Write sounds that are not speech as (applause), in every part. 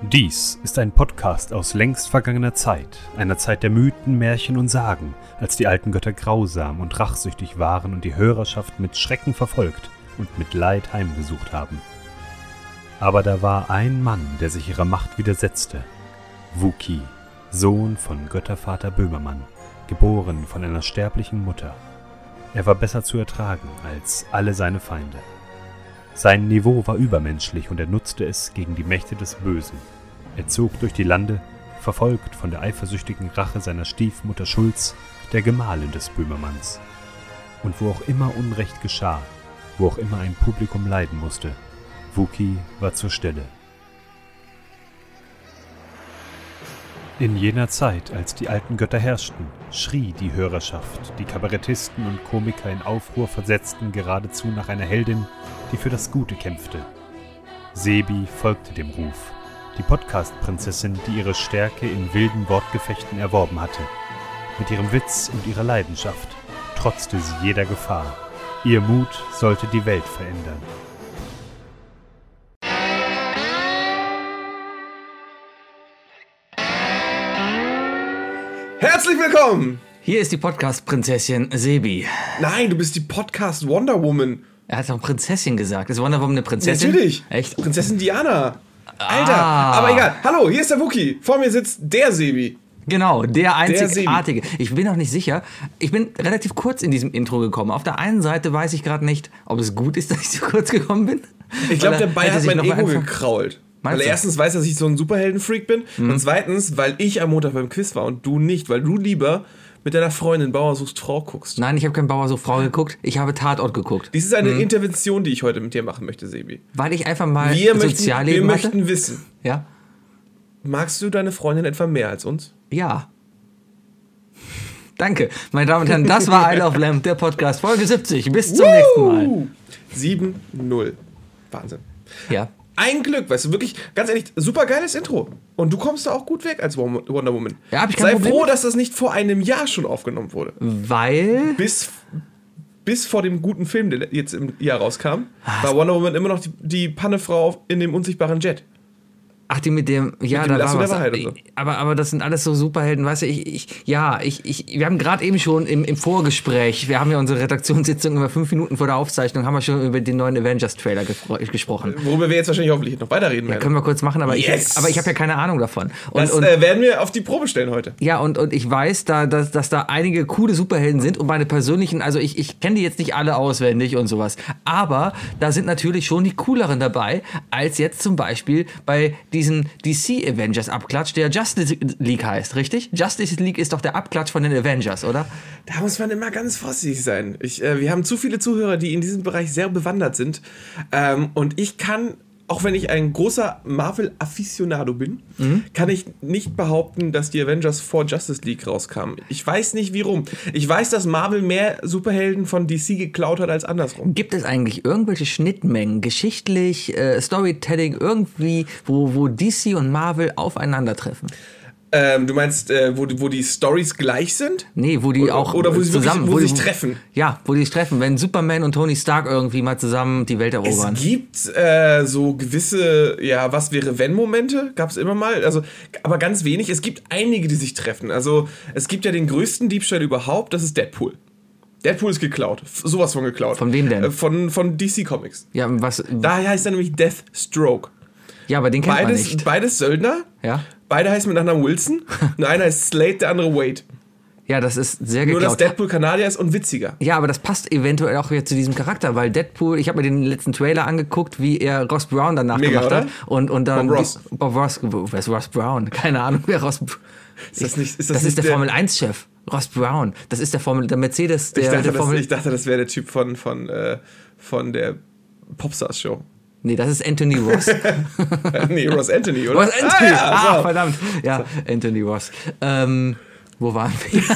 Dies ist ein Podcast aus längst vergangener Zeit, einer Zeit der Mythen, Märchen und Sagen, als die alten Götter grausam und rachsüchtig waren und die Hörerschaft mit Schrecken verfolgt und mit Leid heimgesucht haben. Aber da war ein Mann, der sich ihrer Macht widersetzte. Wuki, Sohn von Göttervater Böhmermann, geboren von einer sterblichen Mutter. Er war besser zu ertragen als alle seine Feinde. Sein Niveau war übermenschlich und er nutzte es gegen die Mächte des Bösen. Er zog durch die Lande, verfolgt von der eifersüchtigen Rache seiner Stiefmutter Schulz, der Gemahlin des Böhmermanns. Und wo auch immer Unrecht geschah, wo auch immer ein Publikum leiden musste, Wuki war zur Stelle. In jener Zeit, als die alten Götter herrschten, schrie die Hörerschaft, die Kabarettisten und Komiker in Aufruhr versetzten geradezu nach einer Heldin, die für das Gute kämpfte. Sebi folgte dem Ruf, die Podcast-Prinzessin, die ihre Stärke in wilden Wortgefechten erworben hatte. Mit ihrem Witz und ihrer Leidenschaft trotzte sie jeder Gefahr. Ihr Mut sollte die Welt verändern. Herzlich willkommen! Hier ist die Podcast-Prinzessin Sebi. Nein, du bist die Podcast Wonder Woman. Er hat doch Prinzessin gesagt. Ist Wonder Woman eine Prinzessin? Natürlich. Echt? Prinzessin Diana. Alter, Ah. aber egal. Hallo, hier ist der Wookie. Vor mir sitzt der Sebi. Genau, der einzigartige. Ich bin noch nicht sicher. Ich bin relativ kurz in diesem Intro gekommen. Auf der einen Seite weiß ich gerade nicht, ob es gut ist, (laughs) dass ich so kurz gekommen bin. Ich glaube, der Bayer hat sich mein Ego gekrault. Meinst weil er erstens weiß, dass ich so ein Superhelden-Freak bin. Und zweitens, weil ich am Montag beim Quiz war und du nicht, weil du lieber mit deiner Freundin Bauer suchst Frau guckst. Nein, ich habe kein Bauer so Frau geguckt. Ich habe Tatort geguckt. Dies ist eine Mhm. Intervention, die ich heute mit dir machen möchte, Sebi. Weil ich einfach mal Wir, möchten, wir Sozialleben möchten wissen, Ja. magst du deine Freundin etwa mehr als uns? Ja. Danke, meine Damen und Herren. Das war I Love Lamp, der Podcast, Folge 70. Bis zum nächsten Mal. Uh, 7-0. Wahnsinn. Ja. Ein Glück, weißt du, wirklich, ganz ehrlich, super geiles Intro. Und du kommst da auch gut weg als Wonder Woman. Ja, hab ich kein Sei Problem froh, mit. dass das nicht vor einem Jahr schon aufgenommen wurde. Weil. Bis, bis vor dem guten Film, der jetzt im Jahr rauskam, war Wonder Woman immer noch die, die Pannefrau in dem unsichtbaren Jet. Ach, die mit dem, ja, dem da Lasso war was. Wahrheit so. Aber, aber das sind alles so Superhelden, weißt du, ich, ich ja, ich, ich, wir haben gerade eben schon im, im Vorgespräch, wir haben ja unsere Redaktionssitzung über fünf Minuten vor der Aufzeichnung, haben wir schon über den neuen Avengers-Trailer gespro- gesprochen. Worüber wir jetzt wahrscheinlich hoffentlich noch weiterreden werden. Können wir kurz machen, aber Yes. ich, aber ich habe ja keine Ahnung davon. Und, das und, äh, werden wir auf die Probe stellen heute. ja, und, und ich weiß, da, dass, dass da einige coole Superhelden sind und meine persönlichen, also ich, ich kenne die jetzt nicht alle auswendig und sowas, aber da sind natürlich schon die cooleren dabei, als jetzt zum Beispiel bei diesem DC Avengers Abklatsch, der Justice League heißt, richtig? Justice League ist doch der Abklatsch von den Avengers, oder? Da muss man immer ganz vorsichtig sein. Ich, äh, wir haben zu viele Zuhörer, die in diesem Bereich sehr bewandert sind. Ähm, und ich kann, auch wenn ich ein großer Marvel-Afficionado bin, Mhm. kann ich nicht behaupten, dass die Avengers vor Justice League rauskamen. Ich weiß nicht, wie rum. Ich weiß, dass Marvel mehr Superhelden von DC geklaut hat als andersrum. Gibt es eigentlich irgendwelche Schnittmengen, geschichtlich, äh, Storytelling, irgendwie, wo, wo DC und Marvel aufeinandertreffen? Ähm, du meinst, äh, wo, die- wo die Stories gleich sind? Nee, wo die Oder- auch oder wo sie zusammen, wirklich- wo die- sie sich treffen. Ja, wo die sich treffen, wenn Superman und Tony Stark irgendwie mal zusammen die Welt erobern. Es gibt äh, so gewisse, ja, was wäre wenn Momente, gab es immer mal, also, aber ganz wenig. Es gibt einige, die sich treffen. Also es gibt ja den größten Diebstahl überhaupt, das ist Deadpool. Deadpool ist geklaut, sowas von geklaut. Von wem denn? Äh, von, von DC Comics. Ja, was? Daher heißt er nämlich Deathstroke. Ja, aber den kennt man Beides, nicht. beides Söldner. Ja. Beide heißen mit Nachnamen Wilson. Und einer heißt Slade, der andere Wade. Ja, das ist sehr Nur, dass geklaut. Deadpool Kanadier ist und witziger. Ja, aber das passt eventuell auch wieder zu diesem Charakter, weil Deadpool, ich habe mir den letzten Trailer angeguckt, wie er Ross Brown danach Mega, gemacht hat. oder? Und, und dann. Bob Ross. Bob Ross. Wer ist Ross Brown? Keine Ahnung, wer Ross. Ist das nicht, ist Das, das, ist der, Formel 1-Chef. Ross Brown. Das ist der Formel, der Mercedes, der, Ich dachte, der das, Formel. ich dachte, das wäre der Typ von, von, äh, von der Popstars-Show. Nee, das ist Anthony Ross. (laughs) nee, Ross Anthony, oder? Ross Anthony! Ah, Ah, ja, so. verdammt. Ja, Anthony Ross. Ähm, Wo waren wir? (laughs)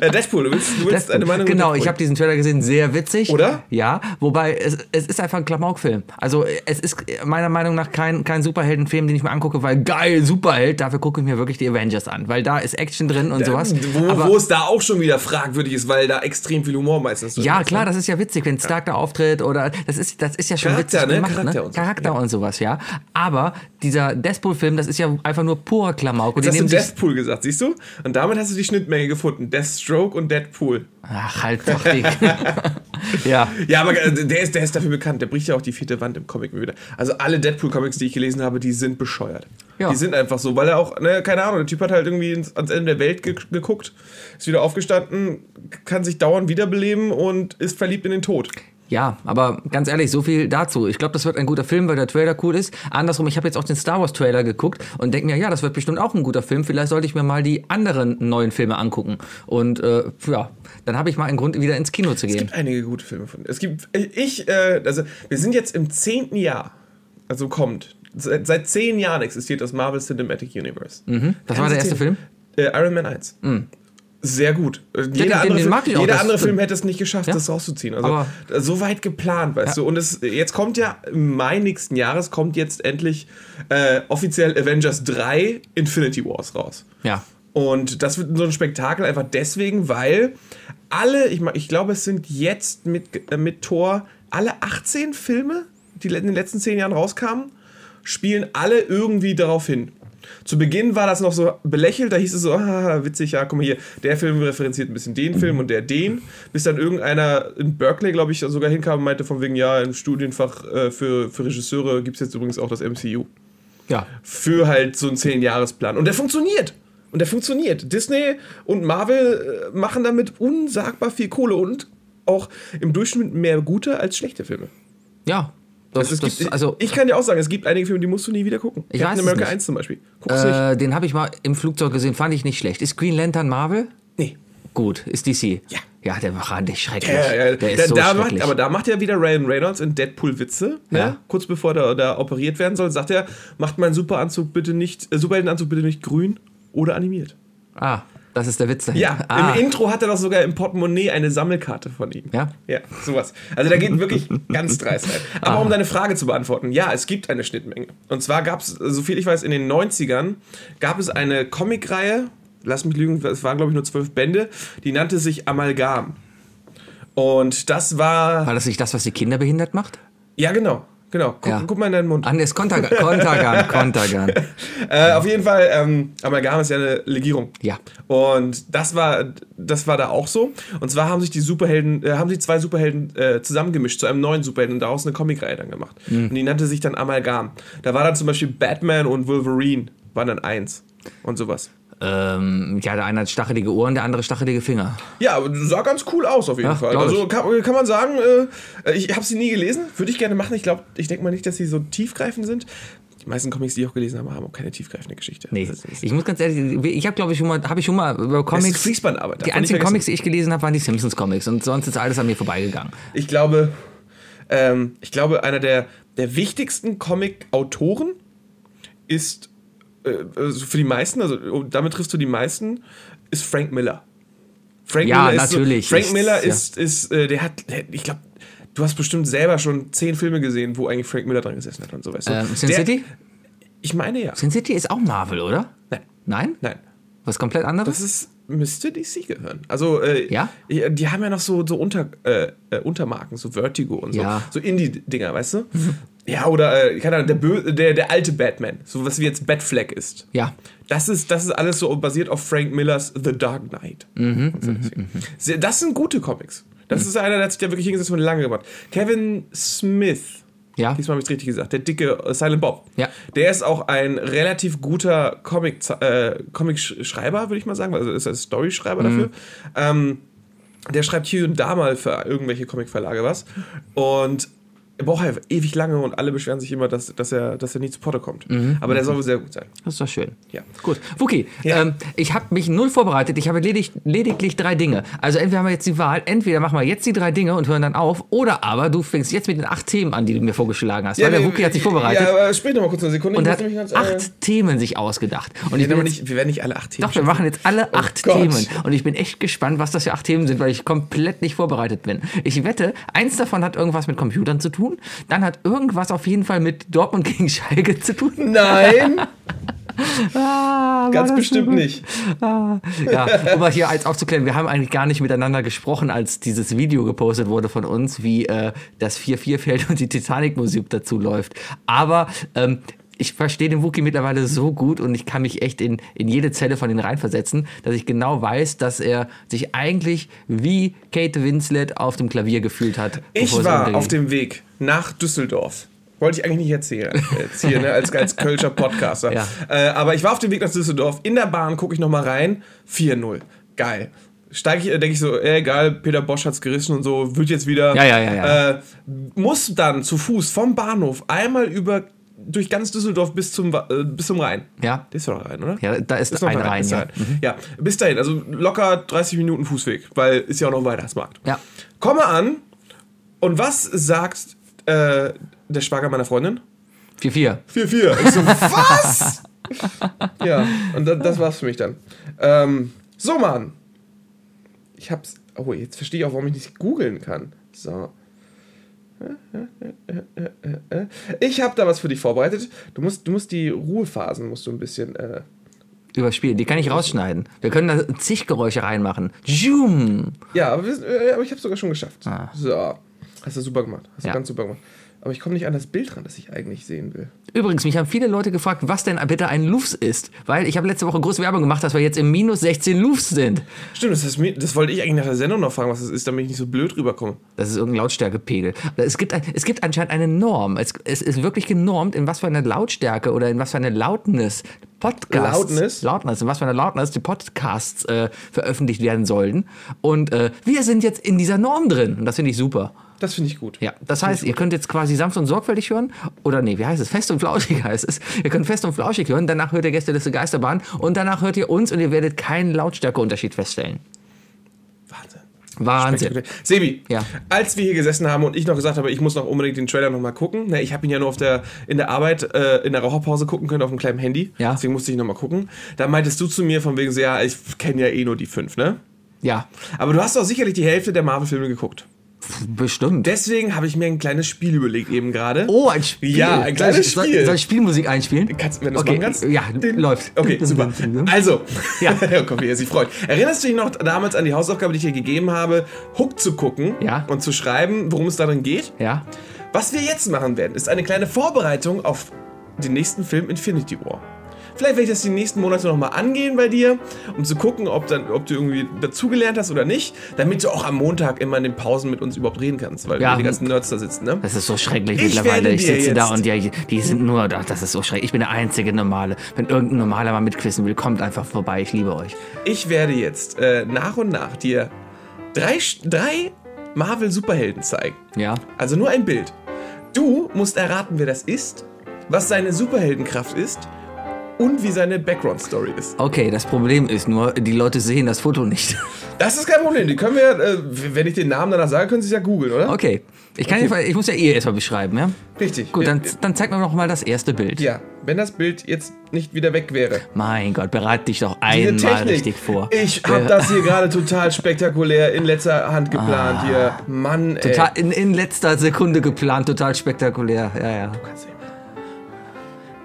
Äh, Deadpool, du willst, du willst eine Meinung genau, ich Deadpool. habe diesen Trailer gesehen, sehr witzig. Oder? Ja, wobei es, es ist einfach ein Klamaukfilm. Also es ist meiner Meinung nach kein, kein Superheldenfilm, den ich mir angucke, weil geil, Superheld, dafür gucke ich mir wirklich die Avengers an, weil da ist Action drin und sowas. Wo, Aber- wo es da auch schon wieder fragwürdig ist, weil da extrem viel Humor meistens drin Ja, ist, klar, ne? das ist ja witzig, wenn Stark da auftritt oder das ist, das ist ja schon Charakter, witzig ne? gemacht, Charakter ne? und. Charakter Ja. und sowas, ja. Aber dieser Deathpool-Film, das ist ja einfach nur purer Klamauk. Und Jetzt die hast du Deathpool gesagt, siehst du? Und damit hast du die Schnittmenge gefunden. Deathstroke und Deadpool. ach, halt doch (laughs) ja. Ja, aber äh, der ist, der ist dafür bekannt. Der bricht ja auch die vierte Wand im Comic wieder. Also alle Deadpool-Comics, die ich gelesen habe, die sind bescheuert. Ja. Die sind einfach so, weil er auch, ne, keine Ahnung, der Typ hat halt irgendwie ins, ans Ende der Welt ge geguckt, ist wieder aufgestanden, kann sich dauernd wiederbeleben und ist verliebt in den Tod. Ja, aber ganz ehrlich, so viel dazu. Ich glaube, das wird ein guter Film, weil der Trailer cool ist. Andersrum, ich habe jetzt auch den Star Wars Trailer geguckt und denke mir, ja, das wird bestimmt auch ein guter Film. Vielleicht sollte ich mir mal die anderen neuen Filme angucken. Und äh, ja, dann habe ich mal einen Grund, wieder ins Kino zu Es gehen. gibt einige gute Filme von. Es gibt, ich, äh, also wir sind jetzt im zehnten Jahr, also kommt. Seit, seit zehn Jahren existiert das Marvel Cinematic Universe. Das war der erste Film? Äh, Iron Man 1. Sehr gut. Äh, den- jeder andere, den Film, jeder andere stimmt. Film hätte es nicht geschafft, Ja. das rauszuziehen. Also Aber- so weit geplant, weißt du. Und es, jetzt kommt ja im Mai nächsten Jahres kommt jetzt endlich äh, offiziell Avengers 3 Infinity Wars raus. Ja. Und das wird so ein Spektakel einfach deswegen, weil alle, ich, ich glaube, es sind jetzt mit, äh, mit Thor alle 18 Filme, die in den letzten 10 Jahren rauskamen, spielen alle irgendwie darauf hin. Zu Beginn war das noch so belächelt, da hieß es so, ah, witzig, ja, guck mal hier, der Film referenziert ein bisschen den Film und der den, bis dann irgendeiner in Berkeley, glaube ich, sogar hinkam und meinte von wegen, ja, im Studienfach äh, für, für Regisseure gibt es jetzt übrigens auch das MCU Ja. für halt so einen 10-Jahres-Plan. Und der funktioniert. Und der funktioniert. Disney und Marvel äh, machen damit unsagbar viel Kohle und auch im Durchschnitt mehr gute als schlechte Filme. Ja. Das, Also, das, gibt, also, ich kann dir auch sagen, es gibt einige Filme, die musst du nie wieder gucken. Ich weiß Captain es America nicht. 1 zum Beispiel. Guck's nicht. äh, den habe ich mal im Flugzeug gesehen, fand ich nicht schlecht. Ist Green Lantern Marvel? Nee. Gut, ist DC. Ja. Ja, der war nicht schrecklich. Ja, ja, Der da, ist so da macht, schrecklich. aber da macht ja wieder Ryan Reynolds in Deadpool Witze. Ne? Ja. Kurz bevor der da operiert werden soll, sagt er, macht meinen Superanzug bitte nicht, äh, Superheldenanzug bitte nicht grün oder animiert. ah, das ist der Witz dahinter. Ja, ah. im Intro hat er doch sogar im Portemonnaie eine Sammelkarte von ihm. Ja? Ja, sowas. Also da geht wirklich ganz dreist rein. (laughs) Aber um deine Frage zu beantworten, ja, es gibt eine Schnittmenge. Und zwar gab es, soviel ich weiß, in den 90ern gab es eine Comicreihe, lass mich lügen, es waren glaube ich nur zwölf Bände, die nannte sich Amalgam. Und das war, War das nicht das, was die Kinder behindert macht? ja genau, genau, guck, Ja. guck mal in deinen Mund. Nee, ist Kontergan. Kontergan, (laughs) Kontergan. Äh, auf jeden Fall, ähm, Amalgam ist ja eine Legierung. Ja. Und das war, das war da auch so. Und zwar haben sich die Superhelden, äh, haben sich zwei Superhelden äh, zusammengemischt zu einem neuen Superhelden und daraus eine Comicreihe dann gemacht. Mhm. Und die nannte sich dann Amalgam. Da war dann zum Beispiel Batman und Wolverine waren dann eins und sowas. Ähm, ja, der eine hat stachelige Ohren, der andere stachelige Finger. Ja, sah ganz cool aus auf jeden Ja, Fall. Also kann, kann man sagen, äh, ich habe sie nie gelesen, würde ich gerne machen. Ich glaube, ich denke mal nicht, dass sie so tiefgreifend sind. Die meisten Comics, die ich auch gelesen habe, haben auch keine tiefgreifende Geschichte. Nee, ist- ich muss ganz ehrlich, ich habe glaube ich schon mal, habe ich schon mal über Comics. Fließbandarbeit. Die einzigen. Comics, die ich gelesen habe, waren die Simpsons Comics und sonst ist alles an mir vorbeigegangen. Ich glaube, ähm, ich glaube, einer der, der wichtigsten Comic-Autoren ist also für die meisten, also oh, damit triffst du die meisten, ist Frank Miller. Frank Ja, Miller ist natürlich. So, Frank Ist- Miller ja. ist, ist äh, der hat, der, ich glaube, du hast bestimmt selber schon zehn Filme gesehen, wo eigentlich Frank Miller dran gesessen hat und so weißt du. Ähm, Sin Der- City? Ich meine ja. Sin City ist auch Marvel, oder? Nein, Nein? nein. Was komplett anderes? Das ist, müsste DC gehören. Also, äh, Ja? Die, haben ja noch so, so Unter, äh, äh, Untermarken, so Vertigo und so. Ja. So Indie-Dinger, weißt du? (laughs) ja, oder, äh, keine Ahnung, der, Bö der, der alte Batman. So was wie jetzt Batfleck ist. ja. Das ist, das ist alles so basiert auf Frank Millers The Dark Knight. Mhm, so deswegen. Sehr- Das sind gute Comics. Das ist einer, der hat sich da wirklich hingesetzt und lange gemacht. Kevin Smith. Ja. Diesmal habe ich es richtig gesagt. Der dicke äh, Silent Bob. Ja. Der ist auch ein relativ guter Comic, äh, Comic-Schreiber, würde ich mal sagen. Also ist er Story-Schreiber dafür. Ähm, der schreibt hier und da mal für irgendwelche Comic-Verlage was. Und er braucht halt ewig lange und alle beschweren sich immer, dass, dass, er, dass er nicht zu Potte kommt. Aber der soll wohl sehr gut sein. Das ist doch schön. Ja. Gut. Wookie, Ja. ähm, ich habe mich null vorbereitet. Ich habe ledig, lediglich drei Dinge. Also entweder haben wir jetzt die Wahl, entweder machen wir jetzt die drei Dinge und hören dann auf, oder aber du fängst jetzt mit den acht Themen an, die du mir vorgeschlagen hast. weil der Wookie hat sich vorbereitet Ja, aber sprich noch mal kurz eine Sekunde. und hat ganz, acht äh, Themen sich ausgedacht. Und wir, ich jetzt, nicht, wir werden nicht alle acht Themen doch, wir machen jetzt alle acht Gott. Themen. Und ich bin echt gespannt, was das für acht Themen sind, weil ich komplett nicht vorbereitet bin. Ich wette, eins davon hat irgendwas mit Computern zu tun, dann hat irgendwas auf jeden Fall mit Dortmund gegen Schalke zu tun. Nein, (laughs) Ah, ganz bestimmt gut. nicht. Ah, ja, um mal hier als aufzuklären, wir haben eigentlich gar nicht miteinander gesprochen, als dieses Video gepostet wurde von uns, wie äh, das 4-4-Feld und die Titanic-Musik dazu läuft. Aber ähm, ich verstehe den Wookie mittlerweile so gut und ich kann mich echt in, in jede Zelle von ihm reinversetzen, dass ich genau weiß, dass er sich eigentlich wie Kate Winslet auf dem Klavier gefühlt hat. Ich war auf dem Weg nach Düsseldorf. Wollte ich eigentlich nicht erzählen, jetzt hier, ne, als, als Kölscher Podcaster. Ja. Äh, aber ich war auf dem Weg nach Düsseldorf. In der Bahn gucke ich nochmal rein. 4-0. Geil. Steige ich, denke ich so, ey, egal, Peter Bosch hat's gerissen und so, wird jetzt wieder. Ja, ja, ja, ja. Äh, muss dann zu Fuß vom Bahnhof einmal über durch ganz Düsseldorf bis zum, äh, bis zum Rhein. Ja. Das ist doch Rhein, oder? Ja, da ist, Ist noch ein Rhein, Rhein. Ja. Rhein. ja, bis dahin. Also locker 30 Minuten Fußweg, weil ist ja auch noch ein Weihnachtsmarkt. Ja. Komme an und was sagt äh, der Schwager meiner Freundin? 4-4. 4-4. Ich so, was? (laughs) ja, und da, das war's für mich dann. Ähm, so, Mann. Ich hab's. Oh, jetzt verstehe ich auch, warum ich nicht googeln kann. So. Ich habe da was für dich vorbereitet. Du musst, du musst die Ruhephasen musst du ein bisschen. Äh, Überspielen. Die kann ich rausschneiden. Wir können da zig Geräusche reinmachen. Zoom. ja, aber, wir, äh, aber ich habe sogar schon geschafft. Ah. So. Hast du super gemacht. Hast du Ja. ganz super gemacht. Aber ich komme nicht an das Bild ran, das ich eigentlich sehen will. Übrigens, mich haben viele Leute gefragt, was denn bitte ein Lufs ist. Weil ich habe letzte Woche große Werbung gemacht, dass wir jetzt im minus 16 Lufs sind. Stimmt, das, ist, das wollte ich eigentlich nach der Sendung noch fragen, was das ist, damit ich nicht so blöd rüberkomme. Das ist irgendein Lautstärkepegel. Es gibt, es gibt anscheinend eine Norm. Es, es ist wirklich genormt, in was für eine Lautstärke oder in was für eine Loudness Podcasts. Loudness? Loudness. In was für eine Loudness die Podcasts äh, veröffentlicht werden sollten. Und äh, wir sind jetzt in dieser Norm drin. Und das finde ich super. Das finde ich gut. Ja, das heißt, ihr könnt jetzt quasi sanft und sorgfältig hören. Oder nee, wie heißt es? Fest und flauschig (laughs) heißt es. Ihr könnt fest und flauschig hören. Danach hört ihr Gästeliste Geisterbahn. Und danach hört ihr uns und ihr werdet keinen Lautstärkeunterschied feststellen. Wahnsinn. Wahnsinn. Sebi, Ja. als wir hier gesessen haben und ich noch gesagt habe, ich muss noch unbedingt den Trailer noch mal gucken. Ne, ich habe ihn ja nur auf der, in der Arbeit, äh, in der Raucherpause gucken können auf einem kleinen Handy. Ja. Deswegen musste ich noch mal gucken. Da meintest du zu mir von wegen so, ja, ich kenne ja eh nur die fünf, ne? Ja, Aber du hast doch sicherlich die Hälfte der Marvel-Filme geguckt. Bestimmt. Deswegen habe ich mir ein kleines Spiel überlegt eben gerade. Oh, ein Spiel. Ja, ein kleines soll, Spiel. Soll, soll ich Spielmusik einspielen? Kannst, wenn du es okay. machen kannst? Ja, Den- läuft. Okay, super. Also, (laughs) Ja. komm, wie er sich freut. Erinnerst du dich noch damals an die Hausaufgabe, die ich dir gegeben habe, Hook zu gucken Ja. und zu schreiben, worum es darin geht? Ja. Was wir jetzt machen werden, ist eine kleine Vorbereitung auf den nächsten Film Infinity War. Vielleicht werde ich das die nächsten Monate nochmal angehen bei dir, um zu gucken, ob, dann, ob du irgendwie dazugelernt hast oder nicht, damit du auch am Montag immer in den Pausen mit uns überhaupt reden kannst, weil Ja. die ganzen Nerds da sitzen, ne? Das ist so schrecklich Ich mittlerweile. Ich sitze da und die, die sind nur, ach, das ist so schrecklich. Ich bin der einzige Normale. Wenn irgendein Normaler mal mitquissen will, kommt einfach vorbei. Ich liebe euch. Ich werde jetzt äh, nach und nach dir drei, drei Marvel-Superhelden zeigen. Ja. Also nur ein Bild. Du musst erraten, wer das ist, was seine Superheldenkraft ist und wie seine Background-Story ist. Okay, das Problem ist nur, die Leute sehen das Foto nicht. Das ist kein Problem. Die können wir, äh, wenn ich den Namen danach sage, können Sie es ja googeln, oder? Okay. Ich, kann Jedenfalls- ich muss ja ihr erstmal beschreiben, ja? Richtig. Gut, dann, dann zeig mir noch mal das erste Bild. Ja, wenn das Bild jetzt nicht wieder weg wäre. Mein Gott, bereite dich doch einmal richtig vor. Ich habe das hier gerade total spektakulär in letzter Hand geplant hier. Mann, ey. Ah. Total, in, in letzter Sekunde geplant, total spektakulär. Ja, ja.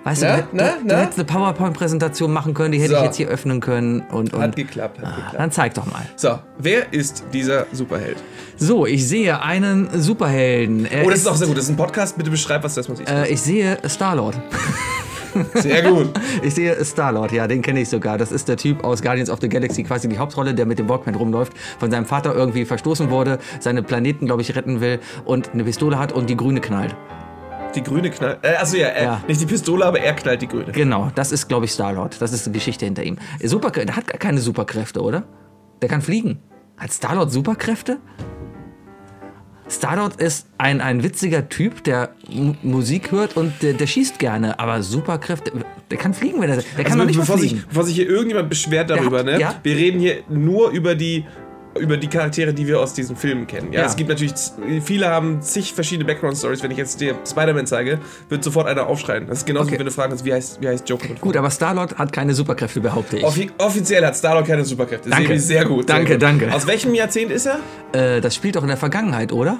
Weißt Na, du, du, na, du, na? du hättest eine PowerPoint-Präsentation machen können, die hätte So. ich jetzt hier öffnen können. Und, Hat und geklappt, hat geklappt. dann zeig doch mal. So, wer ist dieser Superheld? So, ich sehe einen Superhelden. Er Oh, das ist auch sehr gut. Das ist ein Podcast. Bitte beschreib, was das muss ich. äh, ich sehe Star-Lord. (laughs) Sehr gut. (laughs) Ich sehe Star-Lord, ja, den kenne ich sogar. Das ist der Typ aus Guardians of the Galaxy, quasi die Hauptrolle, der mit dem Walkman rumläuft, von seinem Vater irgendwie verstoßen wurde, seine Planeten, glaube ich, retten will und eine Pistole hat und die grüne knallt. Die grüne knallt. Äh, also ja, äh, Ja. nicht die Pistole, aber er knallt die grüne. Genau, das ist, glaube ich, Star-Lord. Das ist die Geschichte hinter ihm. Super, der hat gar keine Superkräfte, oder? Der kann fliegen. Hat Star-Lord Superkräfte? Stardot ist ein, ein witziger Typ, der M Musik hört und der, der schießt gerne, aber Superkräfte, der kann fliegen, wenn er, der kann Also doch nicht bevor, mal sich, fliegen. bevor sich hier irgendjemand beschwert darüber, hat- ne? ja. Wir reden hier nur über die über die Charaktere, die wir aus diesen Filmen kennen. Ja, Ja. es gibt natürlich, viele haben zig verschiedene Background-Stories. Wenn ich jetzt dir Spider-Man zeige, wird sofort einer aufschreien. Das ist genauso, Okay. wie wenn du fragen kannst, wie heißt, wie heißt Joker? Gut, aber Starlord hat keine Superkräfte, behaupte ich. Offi offiziell hat Starlord keine Superkräfte. Danke. Sehe sehr gut. Danke, sehr gut. danke. Aus welchem Jahrzehnt ist er? Äh, das spielt doch in der Vergangenheit, oder?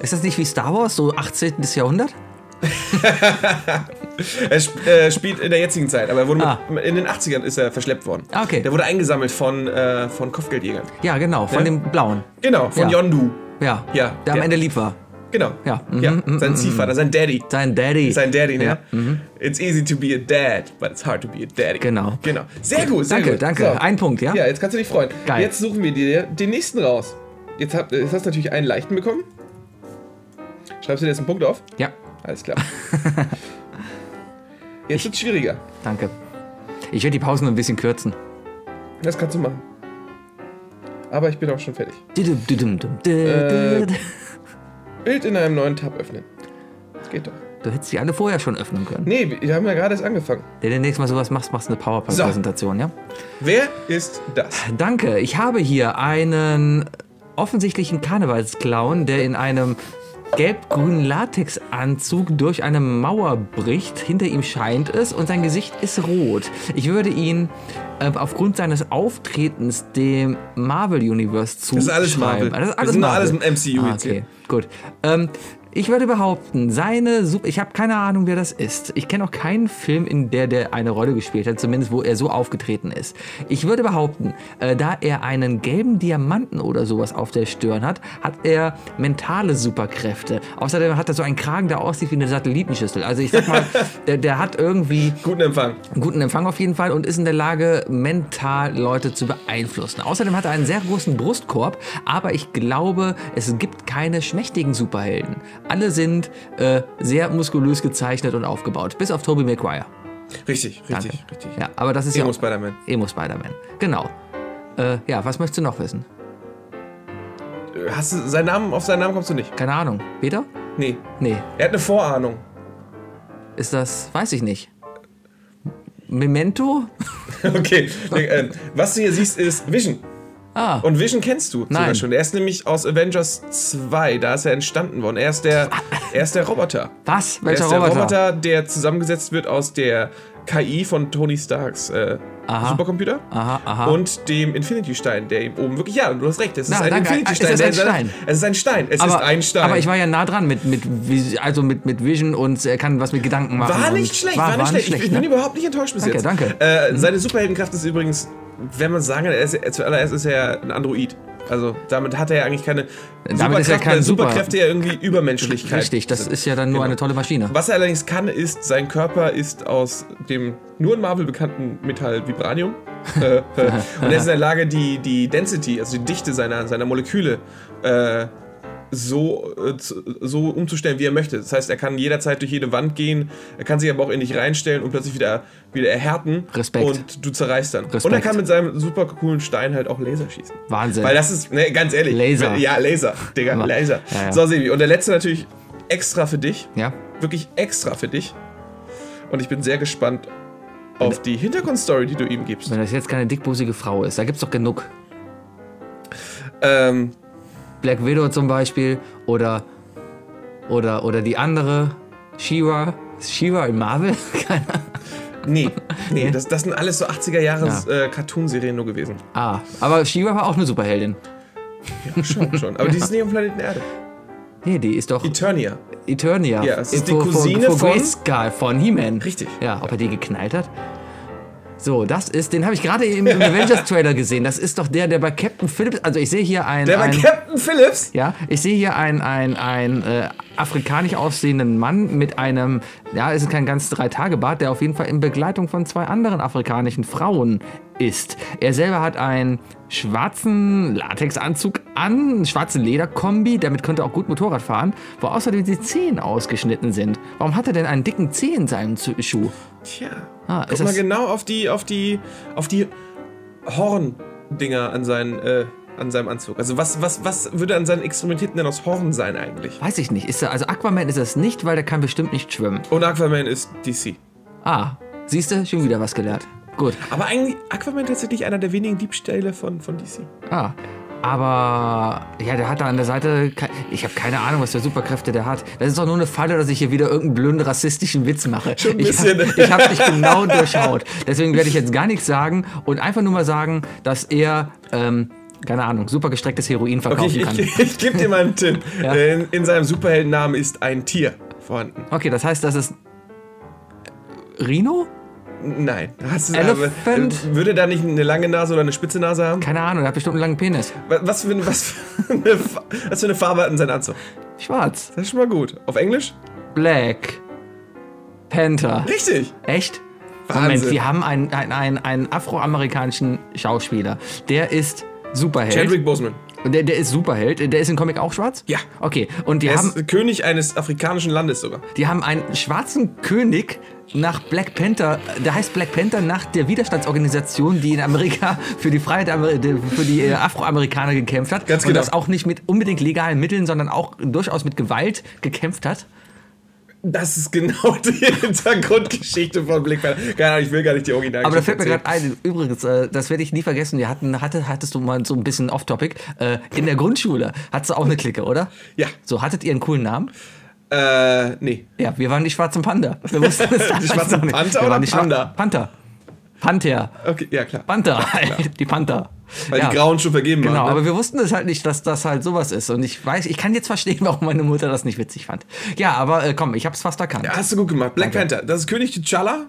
Ist das nicht wie Star Wars, so 18. Jahrhundert? (laughs) (laughs) Er sp äh, spielt in der jetzigen Zeit, aber er wurde Ah. mit, in den 80ern ist er verschleppt worden. Okay. Der wurde eingesammelt von, äh, von Kopfgeldjägern. Ja, genau, von Ja. dem Blauen. Genau, von Ja. Yondu. Ja, Ja, der am. Ende lieb war. Genau. Ja. Mhm, ja. mhm, Sein mhm, Ziehvater, sein Daddy. Sein Daddy. Sein Daddy, ne? Ja, mhm. It's easy to be a dad, but it's hard to be a daddy. Genau. Genau. Sehr gut, sehr Danke, gut. danke. So. Ein Punkt, ja? Ja, jetzt kannst du dich freuen. Geil. Jetzt suchen wir dir den nächsten raus. Jetzt, hab, jetzt hast du natürlich einen leichten bekommen. Schreibst du dir jetzt einen Punkt auf? Ja, Alles klar. (laughs) Jetzt wird's schwieriger. danke. Ich werde die Pausen ein bisschen kürzen. Das kannst du machen. Aber ich bin auch schon fertig. Äh. Bild in einem neuen Tab öffnen. Das geht doch. Du hättest die alle vorher schon öffnen können. Nee, wir haben ja gerade erst angefangen. Wenn du nächstes Mal sowas machst, machst du eine PowerPoint-Präsentation, ja? Wer ist das? Danke. Ich habe hier einen offensichtlichen Karnevalsclown, der in einem gelb-grünen Latexanzug durch eine Mauer bricht. Hinter ihm scheint es und sein Gesicht ist rot. Ich würde ihn äh, aufgrund seines Auftretens dem Marvel Universe zuschreiben. ist alles Marvel. Das ist Wir alles sind Marvel. alles im MCU ah, jetzt hier. okay, gut. Ähm, ich würde behaupten, seine Super. Ich habe keine Ahnung, wer das ist. Ich kenne auch keinen Film, in der der eine Rolle gespielt hat, zumindest wo er so aufgetreten ist. Ich würde behaupten, äh, da er einen gelben Diamanten oder sowas auf der Stirn hat, hat er mentale Superkräfte. Außerdem hat er so einen Kragen, der aussieht wie eine Satellitenschüssel. Also ich sag mal, (laughs) der, der hat irgendwie Guten Empfang. guten Empfang auf jeden Fall und ist in der Lage, mental Leute zu beeinflussen. Außerdem hat er einen sehr großen Brustkorb, aber ich glaube, es gibt keine schmächtigen Superhelden. Alle sind äh, sehr muskulös gezeichnet und aufgebaut, bis auf Tobey Maguire. Richtig, Danke. richtig, richtig. Ja, aber das ist Emo ja Spider-Man. Emo Spider-Man. Genau. Äh, ja, was möchtest du noch wissen? Hast du seinen Namen, auf seinen Namen kommst du nicht? Keine Ahnung. Peter? Nee. Nee. Er hat eine Vorahnung. Ist das, weiß ich nicht. Memento? (laughs) Okay. ähm, was du hier siehst, ist Vision. Ah, Und Vision kennst du sogar Nein. schon. Er ist nämlich aus Avengers 2. Da ist er entstanden worden. Er ist der, er ist der Roboter. was? Er Welcher ist der Roboter? Roboter, der zusammengesetzt wird aus der KI von Tony Starks äh, Aha. Supercomputer. Aha, aha. Und dem Infinity-Stein, der ihm oben wirklich. Ja, du hast recht, es ist Na, ein. Infinity-Stein. Ist das ein Stein? Es ist ein Stein. Es ist ein Stein. Aber ich war ja nah dran mit, mit, also mit, mit Vision und er kann was mit Gedanken machen. War und nicht schlecht, war, nicht schlecht. Ich, ich ne? bin überhaupt nicht enttäuscht bis Danke, jetzt. danke. Äh, seine Superheldenkraft ist übrigens, wenn man sagen kann, er ist, zuallererst ist er ein Android. Also damit hat er ja eigentlich keine Damit ist er kein weil Super- Superkräfte ja irgendwie Übermenschlichkeit. Richtig, das ist ja dann nur Genau. eine tolle Maschine. Was er allerdings kann, ist, sein Körper ist aus dem nur in Marvel bekannten Metall Vibranium. Äh, äh, (laughs) und er ist in der Lage, die, die Density, also die Dichte seiner, seiner Moleküle, äh, so, äh, so umzustellen, wie er möchte. Das heißt, er kann jederzeit durch jede Wand gehen, er kann sich aber auch in dich reinstellen und plötzlich wieder, wieder erhärten. Respekt. Und du zerreißt dann. Und er Respekt. kann mit seinem super coolen Stein halt auch Laser schießen. Wahnsinn. Weil das ist, ne, ganz ehrlich. Laser. Ja, Laser, Digga, Laser. Ja, ja. So, Sebi. Und der letzte natürlich extra für dich ja? wirklich extra für dich. Und ich bin sehr gespannt auf die Hintergrundstory, die du ihm gibst. Wenn das jetzt keine dickbusige Frau ist, da gibt's doch genug. Ähm, Black Widow zum Beispiel oder, oder, oder die andere, She-Ra. Ist She-Ra in Marvel? (laughs) Keine Ahnung. nee, nee, das, das sind alles so 80er Jahre Ja. äh, Cartoon-Serien nur gewesen. Ah, aber She-Ra war auch eine Superheldin. Ja, schon, schon. Aber die ist nicht auf Planeten Erde. Nee, die ist doch Eternia. Eternia. Ja, es ist die Vor- vor- Cousine vor von- Grayskull, von He-Man. Richtig. Ja, ob er die geknallt hat? So, das ist, den habe ich gerade im, im (laughs) Avengers-Trailer gesehen. Das ist doch der, der bei Captain Phillips, also ich sehe hier ein, Der ein Captain Phillips. ja, ich sehe hier einen ein, ein, äh, afrikanisch aussehenden Mann mit einem, ja, es ist kein ganz Drei-Tage-Bart, der auf jeden Fall in Begleitung von zwei anderen afrikanischen Frauen ist. Er selber hat einen schwarzen Latexanzug an, einen schwarzen Lederkombi, damit könnte er auch gut Motorrad fahren, wo außerdem die Zehen ausgeschnitten sind. Warum hat er denn einen dicken Zeh in seinem Schuh? Tja. Ah, Guck ist mal genau auf die, auf die, auf die Horndinger an seinen, äh, an seinem Anzug? Also was, was, was würde an seinen Extremitäten denn aus Horn sein eigentlich? Weiß ich nicht. Ist er, also Aquaman ist das nicht, weil der kann bestimmt nicht schwimmen. Und Aquaman ist DC. Ah, siehst du, schon wieder was gelernt. Gut. Aber eigentlich Aquaman tatsächlich einer der wenigen Diebstähle von, von DC. Ah. Aber ja, der hat da an der Seite. Ich habe keine Ahnung, was für Superkräfte der hat. Das ist doch nur eine Falle, dass ich hier wieder irgendeinen blöden rassistischen Witz mache. Schon ein ich bisschen. habe ich hab dich genau durchschaut. Deswegen werde ich jetzt gar nichts sagen und einfach nur mal sagen, dass er, ähm, keine Ahnung, super gestrecktes Heroin Okay, verkaufen ich, kann. ich, ich gebe dir mal einen Tipp. (laughs) Ja. in, in seinem Superheldennamen ist ein Tier vorhanden. Okay, das heißt, das ist. Rhino? Nein. Hast du, Elephant? äh, würde er da nicht eine lange Nase oder eine spitze Nase haben? Keine Ahnung, der hat bestimmt einen langen Penis. Was, für, eine- was, für eine, was für eine Farbe hat denn sein Anzug? Schwarz. Das ist schon mal gut. Auf Englisch? Black. Panther. Richtig. Echt? Wahnsinn. Moment, wir haben einen, einen, einen, einen afroamerikanischen Schauspieler. Der ist Superheld. Chadwick Boseman. Und Der, der ist Superheld. Der ist im Comic auch schwarz? Ja. Okay. Und die Er haben, ist König eines afrikanischen Landes sogar. die haben einen schwarzen König nach Black Panther. Der heißt Black Panther nach der Widerstandsorganisation, die in Amerika für die Freiheit für die äh, Afroamerikaner gekämpft hat. Ganz Und genau. das auch nicht mit unbedingt legalen Mitteln, sondern auch durchaus mit Gewalt gekämpft hat. Das ist genau (laughs) die Hintergrundgeschichte von Panther. Keine Ahnung, ich will gar nicht die Original. Aber da fällt mir gerade ein, übrigens, äh, das werde ich nie vergessen, wir hatten, hatte, hattest du mal so ein bisschen off-topic, äh, in der Grundschule hattest du auch eine Clique, oder? Ja. So, hattet ihr einen coolen Namen? Äh, nee. Ja, wir waren die schwarzen Panda. Wir wussten (laughs) es damals schwarzen. Panther oder die Panda? Panther. Panther. Okay, ja klar. Panther. (laughs) die Panther. Weil ja. die Grauen schon vergeben Genau, waren. Ne? aber wir wussten es halt nicht, dass das halt sowas ist. Und ich weiß, ich kann jetzt verstehen, warum meine Mutter das nicht witzig fand. Ja, aber äh, komm, ich hab's fast erkannt. Ja, hast du gut gemacht. Black Panther. Das ist König T'Challa.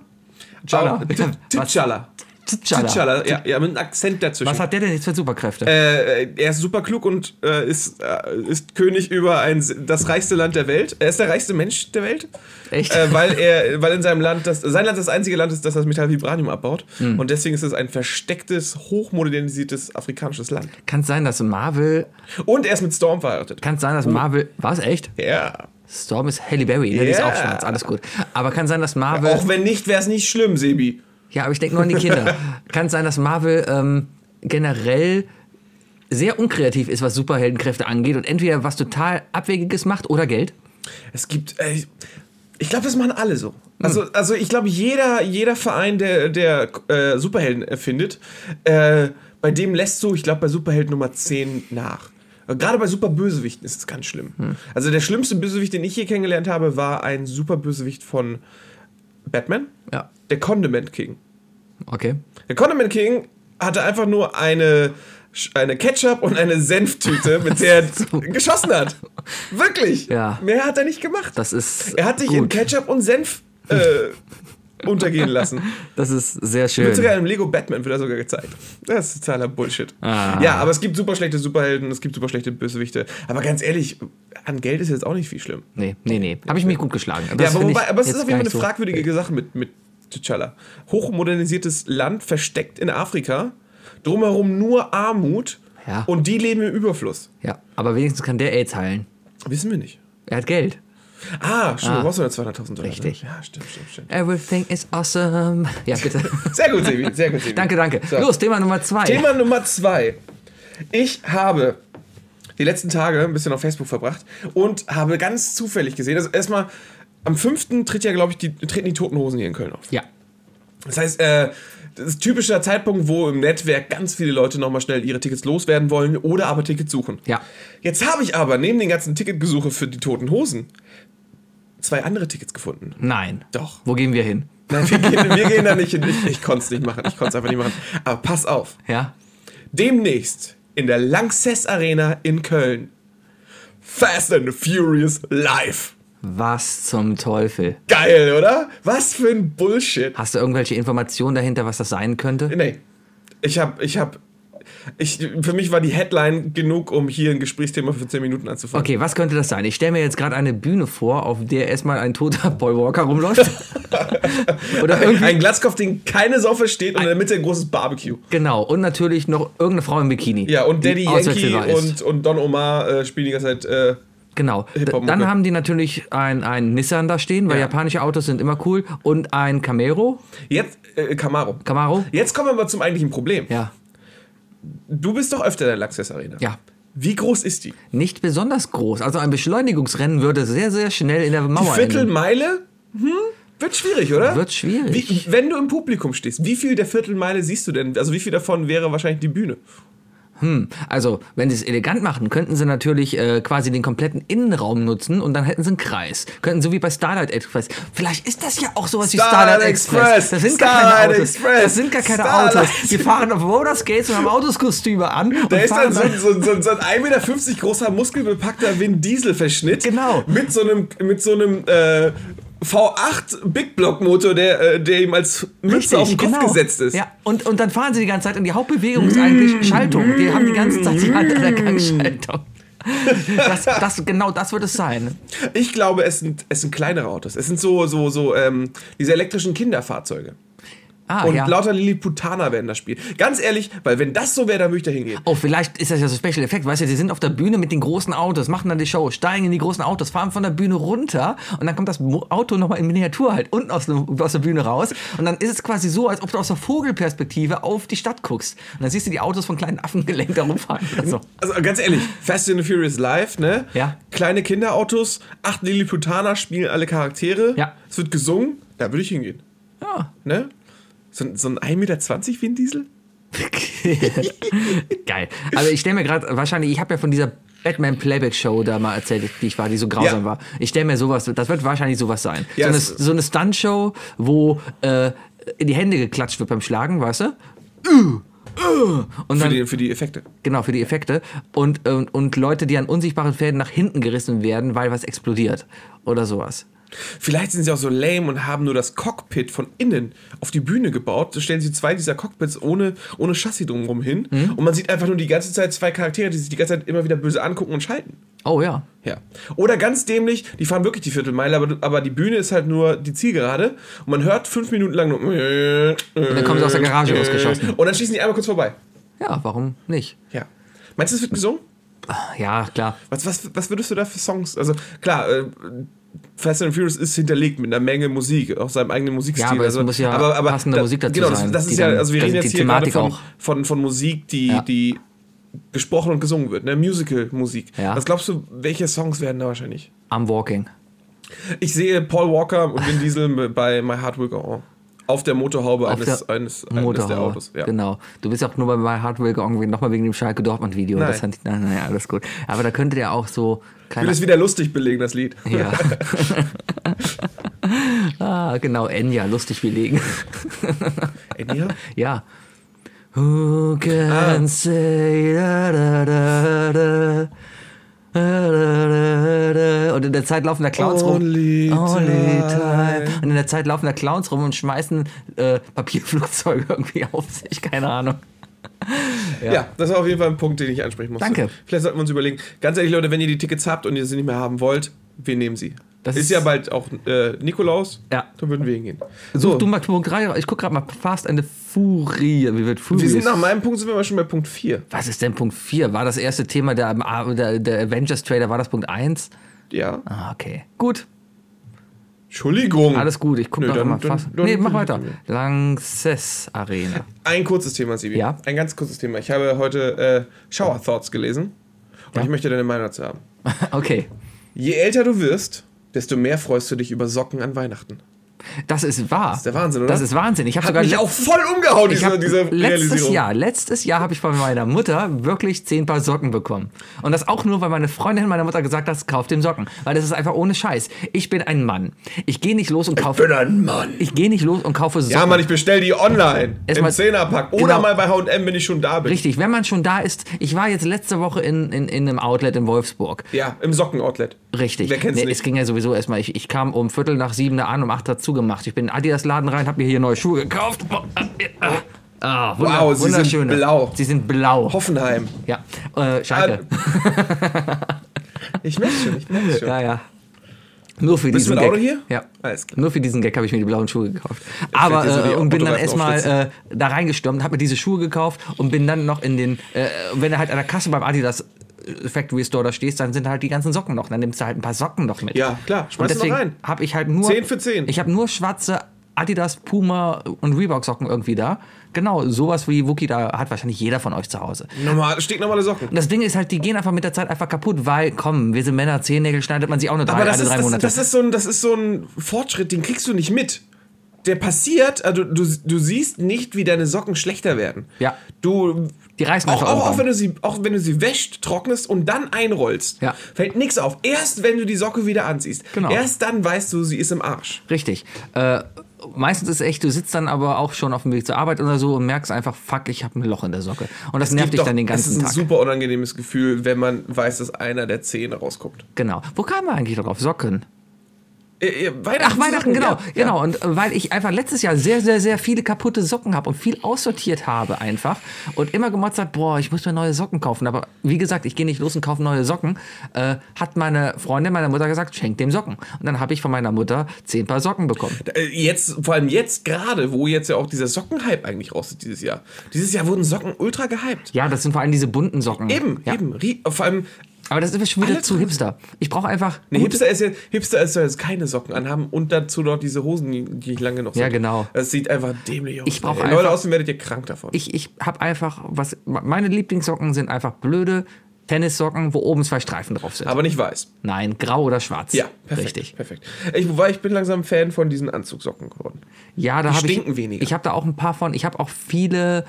T'Challa? (laughs) Was? T'Challa. T'Challa. T'Challa, ja, ja, mit einem Akzent dazwischen. Was hat der denn jetzt für Superkräfte? Äh, er ist super klug und äh, ist, äh, ist König über ein, das reichste Land der Welt. Er ist der reichste Mensch der Welt. Echt? Äh, weil er, weil in seinem Land, das, sein Land das einzige Land ist, das das Metall Vibranium abbaut. Hm. Und deswegen ist es ein verstecktes, hochmodernisiertes afrikanisches Land. Kann es sein, dass Marvel. Und er ist mit Storm verheiratet. Kann es sein, dass Marvel. Was, echt? Ja. Storm ist Halle Berry, ne? Die ist auch schwarz, alles gut. Aber kann sein, dass Marvel. Auch wenn nicht, wäre es nicht schlimm, Sebi. Ja, aber ich denke nur an die Kinder. (laughs) kann es sein, dass Marvel ähm, generell sehr unkreativ ist, was Superheldenkräfte angeht und entweder was total Abwegiges macht oder Geld? Es gibt. Äh, ich glaube, das machen alle so. Also, also ich glaube, jeder, jeder Verein, der, der äh, Superhelden erfindet, äh, bei dem lässt so, ich glaube, bei Superheld Nummer 10 nach. Gerade bei Superbösewichten ist es ganz schlimm. Also der schlimmste Bösewicht, den ich je kennengelernt habe, war ein Superbösewicht von Batman, Ja. der Condiment King. Okay. Der Condiment King hatte einfach nur eine, eine Ketchup und eine Senftüte, (laughs) mit der er geschossen hat. Wirklich. Ja. Mehr hat er nicht gemacht. Das ist. Er hat sich in gut. Ketchup und Senf äh, untergehen lassen. (laughs) Das ist sehr Wird schön. sogar im Lego Batman wird er sogar gezeigt. Das ist totaler Bullshit. Ah. Ja, aber es gibt super schlechte Superhelden, es gibt super schlechte Bösewichte. Aber ganz ehrlich, an Geld ist jetzt auch nicht viel schlimm. Nee, nee, nee. Habe ich mich gut geschlagen. ja, Das aber, find wobei, aber es ist auf jeden Fall eine so- fragwürdige Sache mit, mit T'Challa. Hochmodernisiertes Land, versteckt in Afrika, drumherum nur Armut Ja. und die leben im Überfluss. Ja, aber wenigstens kann der AIDS heilen. Wissen wir nicht. Er hat Geld. Ah, stimmt, Ah. du brauchst nur 200.000 Dollar. Richtig. Ne? Ja, stimmt, stimmt, stimmt. Everything is awesome. Ja, bitte. (laughs) Sehr gut, Sebi, sehr gut, Sebi. danke, danke. So. Los, Thema Nummer zwei. Thema Nummer zwei. Ich habe die letzten Tage ein bisschen auf Facebook verbracht und habe ganz zufällig gesehen, also erstmal am 5. tritt ja, glaube ich, die, treten die Toten Hosen hier in Köln auf. Ja. Das heißt, äh, das ist typischer Zeitpunkt, wo im Netzwerk ganz viele Leute nochmal schnell ihre Tickets loswerden wollen oder aber Tickets suchen. Ja. Jetzt habe ich aber neben den ganzen Ticketgesuche für die Toten Hosen zwei andere Tickets gefunden. Nein. Doch. Wo gehen wir hin? Nein, wir gehen, wir gehen da nicht hin. Ich, ich konnte es nicht machen. Ich konnte es einfach nicht machen. Aber pass auf. Ja. Demnächst in der Lanxess Arena in Köln. Fast and Furious live. Was zum Teufel? Geil, oder? Was für ein Bullshit. Hast du irgendwelche Informationen dahinter, was das sein könnte? Nee. Ich hab, ich hab, ich, für mich war die Headline genug, um hier ein Gesprächsthema für 10 Minuten anzufangen. Okay, was könnte das sein? Ich stelle mir jetzt gerade eine Bühne vor, auf der erstmal ein toter (laughs) Paul Walker rumläuft. (laughs) Oder irgendwie. Ein Glatzkopf, den keine Sau versteht und in der Mitte ein großes Barbecue. genau. Und natürlich noch irgendeine Frau im Bikini. Ja, und Daddy Yankee und, und Don Omar äh, spielen die ganze Zeit. Äh, Genau. Dann haben die natürlich ein, ein Nissan da stehen, weil Ja. japanische Autos sind immer cool. Und ein Camaro. jetzt, äh, Camaro. Camaro? Jetzt kommen wir mal zum eigentlichen Problem. Ja. du bist doch öfter in der Laxess Arena. Ja. Wie groß ist die? Nicht besonders groß. Also ein Beschleunigungsrennen würde sehr, sehr schnell in der Die Mauer enden. Viertelmeile? Hm? Wird schwierig, oder? Wird schwierig. Wie, wenn du im Publikum stehst, wie viel der Viertelmeile siehst du denn? Also wie viel davon wäre wahrscheinlich die Bühne? Also, wenn sie es elegant machen, könnten sie natürlich äh, quasi den kompletten Innenraum nutzen und dann hätten sie einen Kreis. Könnten so wie bei Starlight Express. Vielleicht ist das ja auch sowas wie Starlight Starlight Express. Express. Das sind gar Starlight keine Autos. Express. Das sind gar keine Starlight Autos. Die fahren auf Rollerskates und haben Autoskostüme an. Da ist dann so, so, so, so ein 1,50 Meter großer, muskelbepackter Vin Diesel-Verschnitt. Genau. Mit so einem, mit so einem äh, V8 Big Block Motor, der, äh, der ihm als Mütze auf den Kopf genau. gesetzt ist. Ja, und, und dann fahren sie die ganze Zeit und die Hauptbewegung ist eigentlich Schaltung. Die haben die ganze Zeit die Hand an der Gangschaltung. Das, das, genau das wird es sein. Ich glaube, es sind, es sind kleinere Autos. Es sind so, so, so ähm, diese elektrischen Kinderfahrzeuge. Ah, Und ja. lauter Lilliputaner werden das Spiel. Ganz ehrlich, weil wenn das so wäre, dann würde ich da hingehen. Oh, vielleicht ist das ja so Special Effekt. Weißt du, sie sind auf der Bühne mit den großen Autos, machen dann die Show, steigen in die großen Autos, fahren von der Bühne runter und dann kommt das Auto nochmal in Miniatur halt unten aus, aus der Bühne raus. Und dann ist es quasi so, als ob du aus der Vogelperspektive auf die Stadt guckst. Und dann siehst du die Autos von kleinen Affen gelenkt da rumfahren. Also, Also ganz ehrlich, Fast and the Furious Live, ne? Ja. Kleine Kinderautos, acht Lilliputaner spielen alle Charaktere. Ja. Es wird gesungen, da würde ich hingehen. ja. Ne? So, ein- so ein 1,20 Meter Vin Diesel? (laughs) Geil. Also ich stelle mir gerade, wahrscheinlich, ich habe ja von dieser Batman Playback Show da mal erzählt, die ich war, die so grausam Ja. war. Ich stelle mir sowas, das wird wahrscheinlich sowas sein. Ja, so, eine, so eine Stunt-Show, wo äh, in die Hände geklatscht wird beim Schlagen, weißt du? Uh, uh. Und Für dann, die, für die Effekte. genau, für die Effekte. Und, und, und Leute, die an unsichtbaren Fäden nach hinten gerissen werden, weil was explodiert. Oder sowas. Vielleicht sind sie auch so lame und haben nur das Cockpit von innen auf die Bühne gebaut. So stellen sie zwei dieser Cockpits ohne, ohne Chassis drumherum hin. Mhm. Und man sieht einfach nur die ganze Zeit zwei Charaktere, die sich die ganze Zeit immer wieder böse angucken und schalten. Oh ja. Ja. Oder ganz dämlich, die fahren wirklich die Viertelmeile, aber, aber die Bühne ist halt nur die Zielgerade und man hört fünf Minuten lang nur. Und dann kommen sie aus der Garage rausgeschossen. Und dann schießen die einmal kurz vorbei. Ja, warum nicht? Ja. Meinst du, es wird gesungen? Ja, klar. Was, was, was würdest du da für Songs? Also klar, äh, Fast and Furious ist hinterlegt mit einer Menge Musik, auch seinem eigenen Musikstil. Ja, aber es also, muss ja passende Musik dazu genau, sein, Das, das ist ja, also wir reden die jetzt hier gerade Thematik von, auch- von, von Musik, die, Ja. die gesprochen und gesungen wird, ne? Musical-Musik. Ja. Was glaubst du, welche Songs werden da wahrscheinlich? I'm walking. Ich sehe Paul Walker und Vin Diesel (laughs) bei My Heart Will Go On. Auf der Motorhaube Auf eines, der eines, eines der Motorhaube. Autos. Ja. Genau. Du bist auch nur bei My Go On nochmal wegen dem Schalke Dortmund Video. Nein. Das fand ich, na, naja, alles gut. Aber da könnte der auch so Ich will es wieder lustig belegen, das Lied. Ja. (laughs) (laughs) ah, genau, Enya, lustig belegen. Enya? (laughs) ja. Who can Ah. say da, da, da, da. Und in der Zeit laufen da Clowns Only rum. Only time. Und in der Zeit laufen da Clowns rum und schmeißen äh, Papierflugzeuge (laughs) irgendwie auf sich, keine Ahnung. Ja. das war auf jeden Fall ein Punkt, den ich ansprechen musste. Danke. Vielleicht sollten wir uns überlegen. Ganz ehrlich, Leute, wenn ihr die Tickets habt und ihr sie nicht mehr haben wollt, wir nehmen sie. Das ist, ist- ja bald auch äh, Nikolaus. Ja. Dann würden wir hingehen. Such So, du mal Punkt 3. Ich guck gerade mal Fast the Fury. Wie wird Fury? wir sind nach meinem Punkt, sind wir aber schon bei Punkt 4. Was ist denn Punkt 4? War das erste Thema der, der, der Avengers-Trailer, war das Punkt 1? Ja. Ah, okay. Gut, Entschuldigung. alles gut. Ich gucke noch mal fast. dann- nee, mach weiter. Lanxess Arena. Ein kurzes Thema, Sibi. Ja. Ein ganz kurzes Thema. Ich habe heute äh, Shower Thoughts gelesen und Ja. ich möchte deine Meinung dazu haben. (laughs) Okay. Je älter du wirst, desto mehr freust du dich über Socken an Weihnachten. Das ist wahr. Das ist der Wahnsinn, oder? Das ist Wahnsinn. Ich habe sogar mich auch voll umgehauen, ich diese, diese letztes. Jahr, letztes Jahr habe ich von meiner Mutter wirklich zehn Paar Socken bekommen. Und das auch nur, weil meine Freundin meiner Mutter gesagt hat, kauf dem Socken. Weil das ist einfach ohne Scheiß. Ich bin ein Mann. Ich gehe nicht los und kaufe. Ich bin ein Mann. Ich gehe nicht los und kaufe Socken. Ja, Mann, ich bestell die online. Erstmal- Im Zehnerpack. Oder Genau. mal bei H&M, wenn ich schon da bin. Richtig, wenn man schon da ist. Ich war jetzt letzte Woche in, in, in einem Outlet in Wolfsburg. Ja, im Sockenoutlet. Richtig. Wer kennt's Nee, nicht? Es ging ja sowieso erstmal. Ich, ich kam um Viertel nach sieben an, um acht hat zugemacht. Ich bin in Adidas Laden rein, habe mir hier neue Schuhe gekauft. Oh, ah, wunder- Wow, sie sind blau. Sie sind blau. Hoffenheim. Ja, äh, Schalke. Ich merke schon, ich merke schon. Ja, ja. Nur für Bist du diesen mit Gag. Auto hier? Ja. Alles klar. Nur für diesen Gag habe ich mir die blauen Schuhe gekauft. Aber dir so äh, und bin dann erstmal äh, da reingestürmt, habe mir diese Schuhe gekauft und bin dann noch in den, äh, wenn du halt an der Kasse beim Adidas Factory Store da stehst, dann sind halt die ganzen Socken noch. Dann nimmst du halt ein paar Socken noch mit. Ja, klar. Und Schmeiß deswegen noch rein. habe ich halt nur. 10 für 10. Ich habe nur schwarze Adidas, Puma und Reebok Socken irgendwie da. Genau, sowas wie Wookie da hat wahrscheinlich jeder von euch zu Hause. Normal, stinknormale Socken. Und das Ding ist halt, die gehen einfach mit der Zeit einfach kaputt, weil, komm, wir sind Männer, Zehennägel schneidet man sich auch nur drei, Aber das alle ist, drei das, Monate. das, ist so ein, das ist so ein Fortschritt, den kriegst du nicht mit. Der passiert, also du, du siehst nicht, wie deine Socken schlechter werden. Ja. Du. Die reißen auch, auch, auch, wenn du sie, auch wenn du sie wäscht, trocknest und dann einrollst, Ja. fällt nichts auf. Erst wenn du die Socke wieder anziehst. Genau. Erst dann weißt du, sie ist im Arsch. Richtig. Äh, meistens ist es echt, du sitzt dann aber auch schon auf dem Weg zur Arbeit oder so und merkst einfach, fuck, ich habe ein Loch in der Socke. Und das nervt Gibt dich doch- dann den Es ist ganzen ein Tag. super unangenehmes Gefühl, wenn man weiß, dass einer der Zähne rauskommt. Genau. Wo kamen wir eigentlich drauf? Socken. Äh, äh, Weihnachten, Ach, Weihnachten, genau. ja. genau. Und äh, weil ich einfach letztes Jahr sehr, sehr, sehr viele kaputte Socken habe und viel aussortiert habe einfach und immer gemotzt hat, boah, ich muss mir neue Socken kaufen. Aber wie gesagt, ich gehe nicht los und kaufe neue Socken, äh, hat meine Freundin meiner Mutter gesagt, schenk dem Socken. Und dann habe ich von meiner Mutter zehn Paar Socken bekommen. Jetzt, vor allem jetzt gerade, wo jetzt ja auch dieser Sockenhype eigentlich raus ist dieses Jahr. Dieses Jahr wurden Socken ultra gehypt. Ja, das sind vor allem diese bunten Socken. Eben, ja. eben. Vor allem, Aber das ist schon wieder Alle zu hipster. Ich brauche einfach. ne, gute- Hipster ist ja, Hipster ist jetzt keine Socken anhaben und dazu noch diese Hosen, die, ich lange noch Ja, genau. Das sieht einfach dämlich aus. Ich brauch Wenn Leute einfach- aussehen, werdet ihr krank davon. ich, ich habe einfach was. Meine Lieblingssocken sind einfach blöde Tennissocken, wo oben zwei Streifen drauf sind. aber nicht weiß. Nein, grau oder schwarz. Ja, perfekt. Richtig. Perfekt. Ich, wobei ich bin langsam Fan von diesen Anzugsocken geworden. Ja, da habe ich. stinken weniger. Ich habe da auch ein paar von. Ich habe auch viele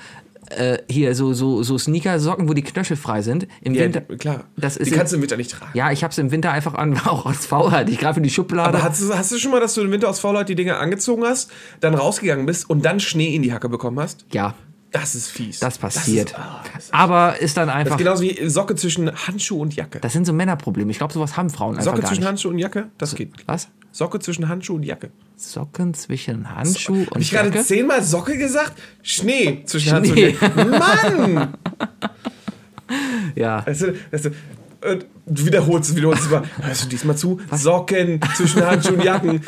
äh, hier so so so Sneaker-Socken, wo die Knöchel frei sind. Im Ja, Winter. klar. Das ist die kannst du im Winter nicht tragen. Ja, ich habe es im Winter einfach an, (laughs) auch als Faulheit. Ich greife in die Schublade. Aber hast du, hast du schon mal, dass du im Winter aus Faulheit die Dinge angezogen hast, dann rausgegangen bist und dann Schnee in die Hacke bekommen hast? ja, Das ist fies. das passiert. Das ist, ah, das ist, Aber ist dann das einfach. ist genauso wie Socke zwischen Handschuh und Jacke. Das sind so Männerprobleme. Ich glaube, sowas haben Frauen einfach Socke zwischen. Handschuh und Jacke? Das geht. Was? Socke zwischen Handschuh und Jacke. Socken zwischen Handschuh Hab und ich gerade Jacke? zehnmal Socke gesagt? Schnee zwischen Handschuh und Jacke. Mann! Ja. Weißt du, weißt du, und du wiederholst es, wiederholst es mal. Hörst du diesmal zu? Socken zwischen Handschuh und Jacken.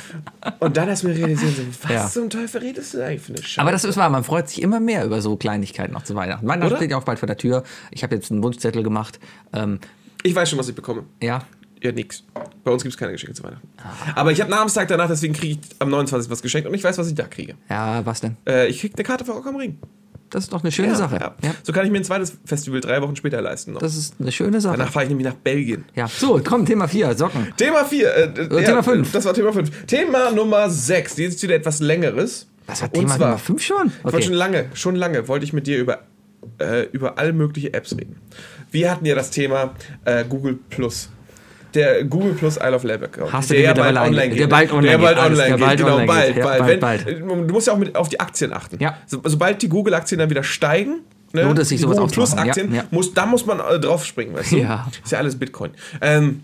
Und dann hast du mir realisiert, so, was Ja. zum Teufel redest du eigentlich für eine Scheiße? Aber das ist wahr, man freut sich immer mehr über so Kleinigkeiten noch zu Weihnachten. Weihnachten Oder? steht ja auch bald vor der Tür. Ich habe jetzt einen Wunschzettel gemacht. Ähm, ich weiß schon, was ich bekomme. ja, Ja, nix. Bei uns gibt es keine Geschenke zu Weihnachten. Aber ich habe Namenstag danach, deswegen kriege ich am 29. was geschenkt und ich weiß, was ich da kriege. ja, was denn? Äh, ich kriege eine Karte für Rock am Ring. Das ist doch eine schöne Sache. Ja. Ja. So kann ich mir ein zweites Festival drei Wochen später leisten. Noch. Das ist eine schöne Sache. Danach fahre ich nämlich nach Belgien. Ja, so, komm, Thema 4, Socken. Thema 4. Äh, Oder Thema fünf. Das war Thema 5. Thema Nummer 6. Jetzt ist wieder etwas längeres. Das war Und Thema zwar- Nummer 5 schon? Ich wollte schon lange, schon lange wollte ich mit dir über, äh, über all mögliche Apps reden. Wir hatten ja das Thema äh, Google Plus. Der Google Plus Isle of Lamp Account. Hast du der den mittlerweile einge- der bald online Der geht, bald online der geht, bald genau, online bald, geht. Bald. bald, bald. Du musst ja auch mit auf die Aktien achten. Ja. So, sobald die Google-Aktien dann wieder steigen, ne, Lohnt es sich, die sowas Google aufzumachen. Plus-Aktien, Ja, ja. muss, da muss man äh, drauf springen, weißt du? Ja. Ist ja alles Bitcoin. Ähm,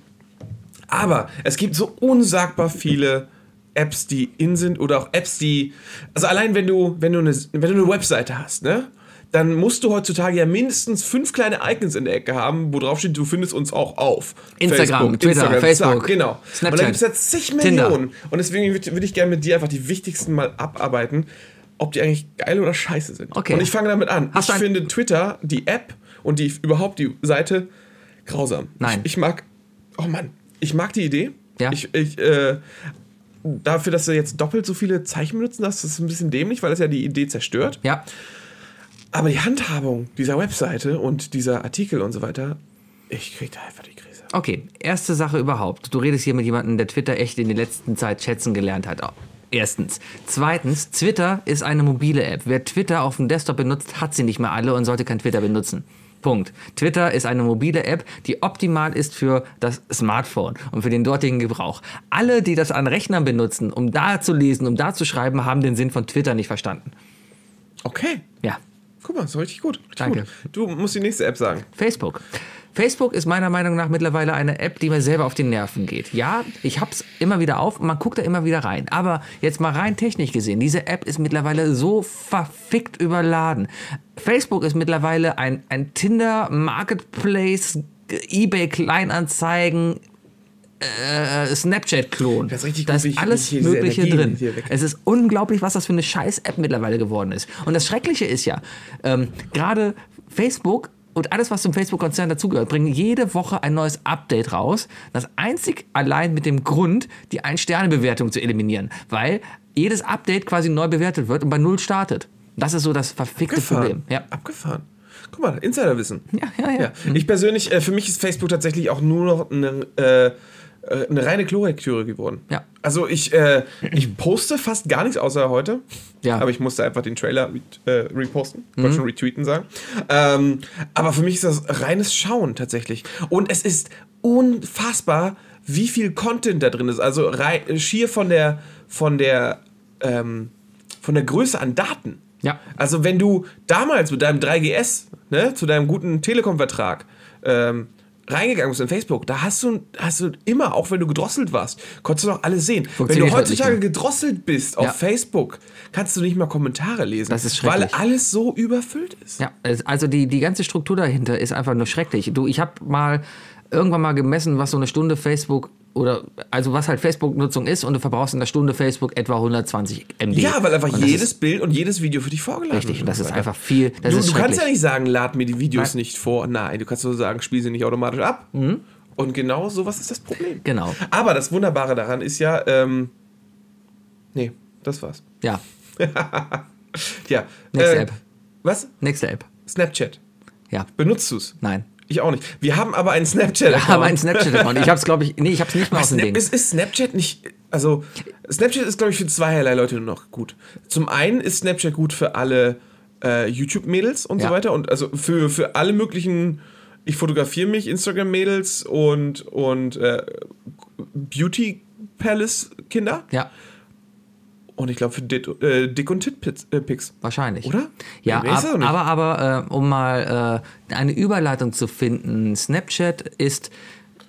aber es gibt so unsagbar viele Apps, die in sind oder auch Apps, die. Also allein wenn du, wenn du eine, wenn du eine Webseite hast, ne? Dann musst du heutzutage ja mindestens fünf kleine Icons in der Ecke haben, wo drauf steht, du findest uns auch auf. Instagram, Twitter, Facebook, zack, genau. Und Snapchat, da gibt es jetzt zig Tinder. Millionen. Und deswegen würde würd ich gerne mit dir einfach die wichtigsten mal abarbeiten, ob die eigentlich geil oder scheiße sind. Okay. Und ich fange damit an. Hast du ich finde Twitter, die App und die überhaupt die Seite grausam. Nein. Ich, ich mag, oh Mann, ich mag die Idee. Ja. Ich, ich, äh, dafür, dass sie jetzt doppelt so viele Zeichen benutzen, das ist ein bisschen dämlich, weil das ja die Idee zerstört. Ja, Aber die Handhabung dieser Webseite und dieser Artikel und so weiter, ich krieg da einfach die Krise. okay. Erste Sache überhaupt. Du redest hier mit jemandem, der Twitter echt in der letzten Zeit schätzen gelernt hat. Erstens. Zweitens, Twitter ist eine mobile App. Wer Twitter auf dem Desktop benutzt, hat sie nicht mehr alle und sollte kein Twitter benutzen. Punkt. Twitter ist eine mobile App, die optimal ist für das Smartphone und für den dortigen Gebrauch. Alle, die das an Rechnern benutzen, um da zu lesen, um da zu schreiben, haben den Sinn von Twitter nicht verstanden. Okay. Ja. Guck mal, ist doch richtig gut. Richtig Danke. Gut. Du musst die nächste App sagen. Facebook. Facebook ist meiner Meinung nach mittlerweile eine App, die mir selber auf die Nerven geht. Ja, ich hab's immer wieder auf und man guckt da immer wieder rein. Aber jetzt mal rein technisch gesehen, diese App ist mittlerweile so verfickt überladen. Facebook ist mittlerweile ein, ein Tinder, Marketplace, eBay Kleinanzeigen, äh, Snapchat-Klon. Das ist richtig da ist ich- alles ich Mögliche Energie drin. Es ist unglaublich, was das für eine scheiß-App mittlerweile geworden ist. Und das Schreckliche ist ja, ähm, gerade Facebook und alles, was zum Facebook-Konzern dazugehört, bringen jede Woche ein neues Update raus. Das einzig allein mit dem Grund, die Ein-Sterne-Bewertung zu eliminieren. Weil jedes Update quasi neu bewertet wird und bei Null startet. Das ist so das verfickte Problem. Ja. Abgefahren. Guck mal, Insiderwissen. Ja, ja, ja. Ja. Ich persönlich, äh, für mich ist Facebook tatsächlich auch nur noch eine, äh, eine reine Klolektüre geworden. Ja. Also ich, äh, ich poste fast gar nichts außer heute. Ja. Aber ich musste einfach den Trailer äh, reposten. Ich wollte schon retweeten sagen. Ähm, aber für mich ist das reines Schauen tatsächlich. Und es ist unfassbar, wie viel Content da drin ist. Also schier von der, von der, ähm, von der Größe an Daten. Ja. Also wenn du damals mit deinem 3GS, ne, zu deinem guten Telekom-Vertrag, ähm, reingegangen bist in Facebook, da hast du, hast du immer, auch wenn du gedrosselt warst, konntest du noch alles sehen. Wenn du nicht heutzutage gedrosselt bist auf Ja. Facebook, kannst du nicht mal Kommentare lesen, Das ist weil alles so überfüllt ist. Ja, also die, die ganze Struktur dahinter ist einfach nur schrecklich. Du, ich habe mal irgendwann mal gemessen, was so eine Stunde Facebook oder also was halt Facebook-Nutzung ist und du verbrauchst in der Stunde Facebook etwa 120 MB. Ja, weil einfach jedes ist Bild und jedes Video für dich vorgeladen richtig. wird. Und das ist einfach viel. Du du kannst ja nicht sagen, lad mir die Videos Nein. nicht vor. Nein, du kannst nur sagen, spiel sie nicht automatisch ab. Und genau sowas ist das Problem. Genau. Aber das Wunderbare daran ist ja, ähm, nee, das war's. Ja, (laughs) Ja. Nächste App. Was? nächste App. Snapchat. Ja, Benutzt du's? nein. Ich auch nicht. Wir haben aber einen Snapchat. Ja, aber ein Snapchat-Account. Ich hab's, glaube ich, nee, ich hab's nicht mal aus dem Ding. ist, ist Snapchat nicht, also Snapchat ist, glaube ich, für zweierlei Leute nur noch gut. Zum einen ist Snapchat gut für alle äh, YouTube-Mädels und Ja. so weiter und also für, für alle möglichen, ich fotografiere mich, Instagram-Mädels und, und äh, Beauty-Palace-Kinder Ja, und ich glaube für Dit, äh, Dick- und Tit-Pics. wahrscheinlich. Oder? Ja, ab, aber, aber äh, um mal äh, eine Überleitung zu finden, Snapchat ist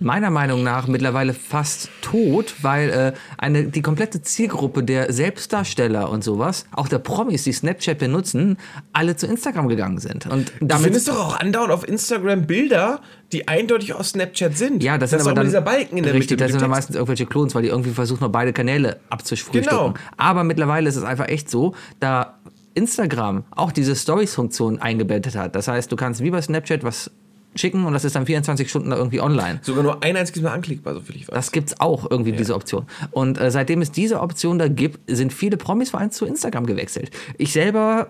meiner Meinung nach mittlerweile fast tot, weil äh, eine, die komplette Zielgruppe der Selbstdarsteller und sowas, auch der Promis, die Snapchat benutzen, alle zu Instagram gegangen sind. Und Du damit findest doch auch andauernd auf Instagram Bilder, die eindeutig aus Snapchat sind. ja, das sind ist aber auch dann dieser Balken in der richtig, Mitte. das sind dann meistens irgendwelche Klons, weil die irgendwie versuchen, noch beide Kanäle abzufrühstücken. Genau. Aber mittlerweile ist es einfach echt so, da Instagram auch diese Stories-Funktion eingebettet hat. Das heißt, du kannst wie bei Snapchat was schicken und das ist dann 24 Stunden da irgendwie online. Sogar nur ein einziges Mal anklickbar, so viel ich weiß. Das gibt's auch irgendwie, diese Option. Und äh, seitdem es diese Option da gibt, sind viele Promis vor allem zu Instagram gewechselt. Ich selber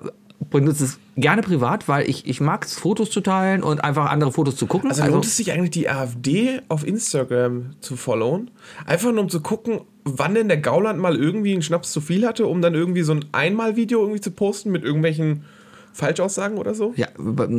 benutze es gerne privat, weil ich, ich mag es, Fotos zu teilen und einfach andere Fotos zu gucken. Also lohnt es sich eigentlich, die AfD auf Instagram zu followen? Einfach nur um zu gucken, wann denn der Gauland mal irgendwie einen Schnaps zu viel hatte, um dann irgendwie so ein Einmal-Video irgendwie zu posten mit irgendwelchen Falschaussagen oder so? Ja,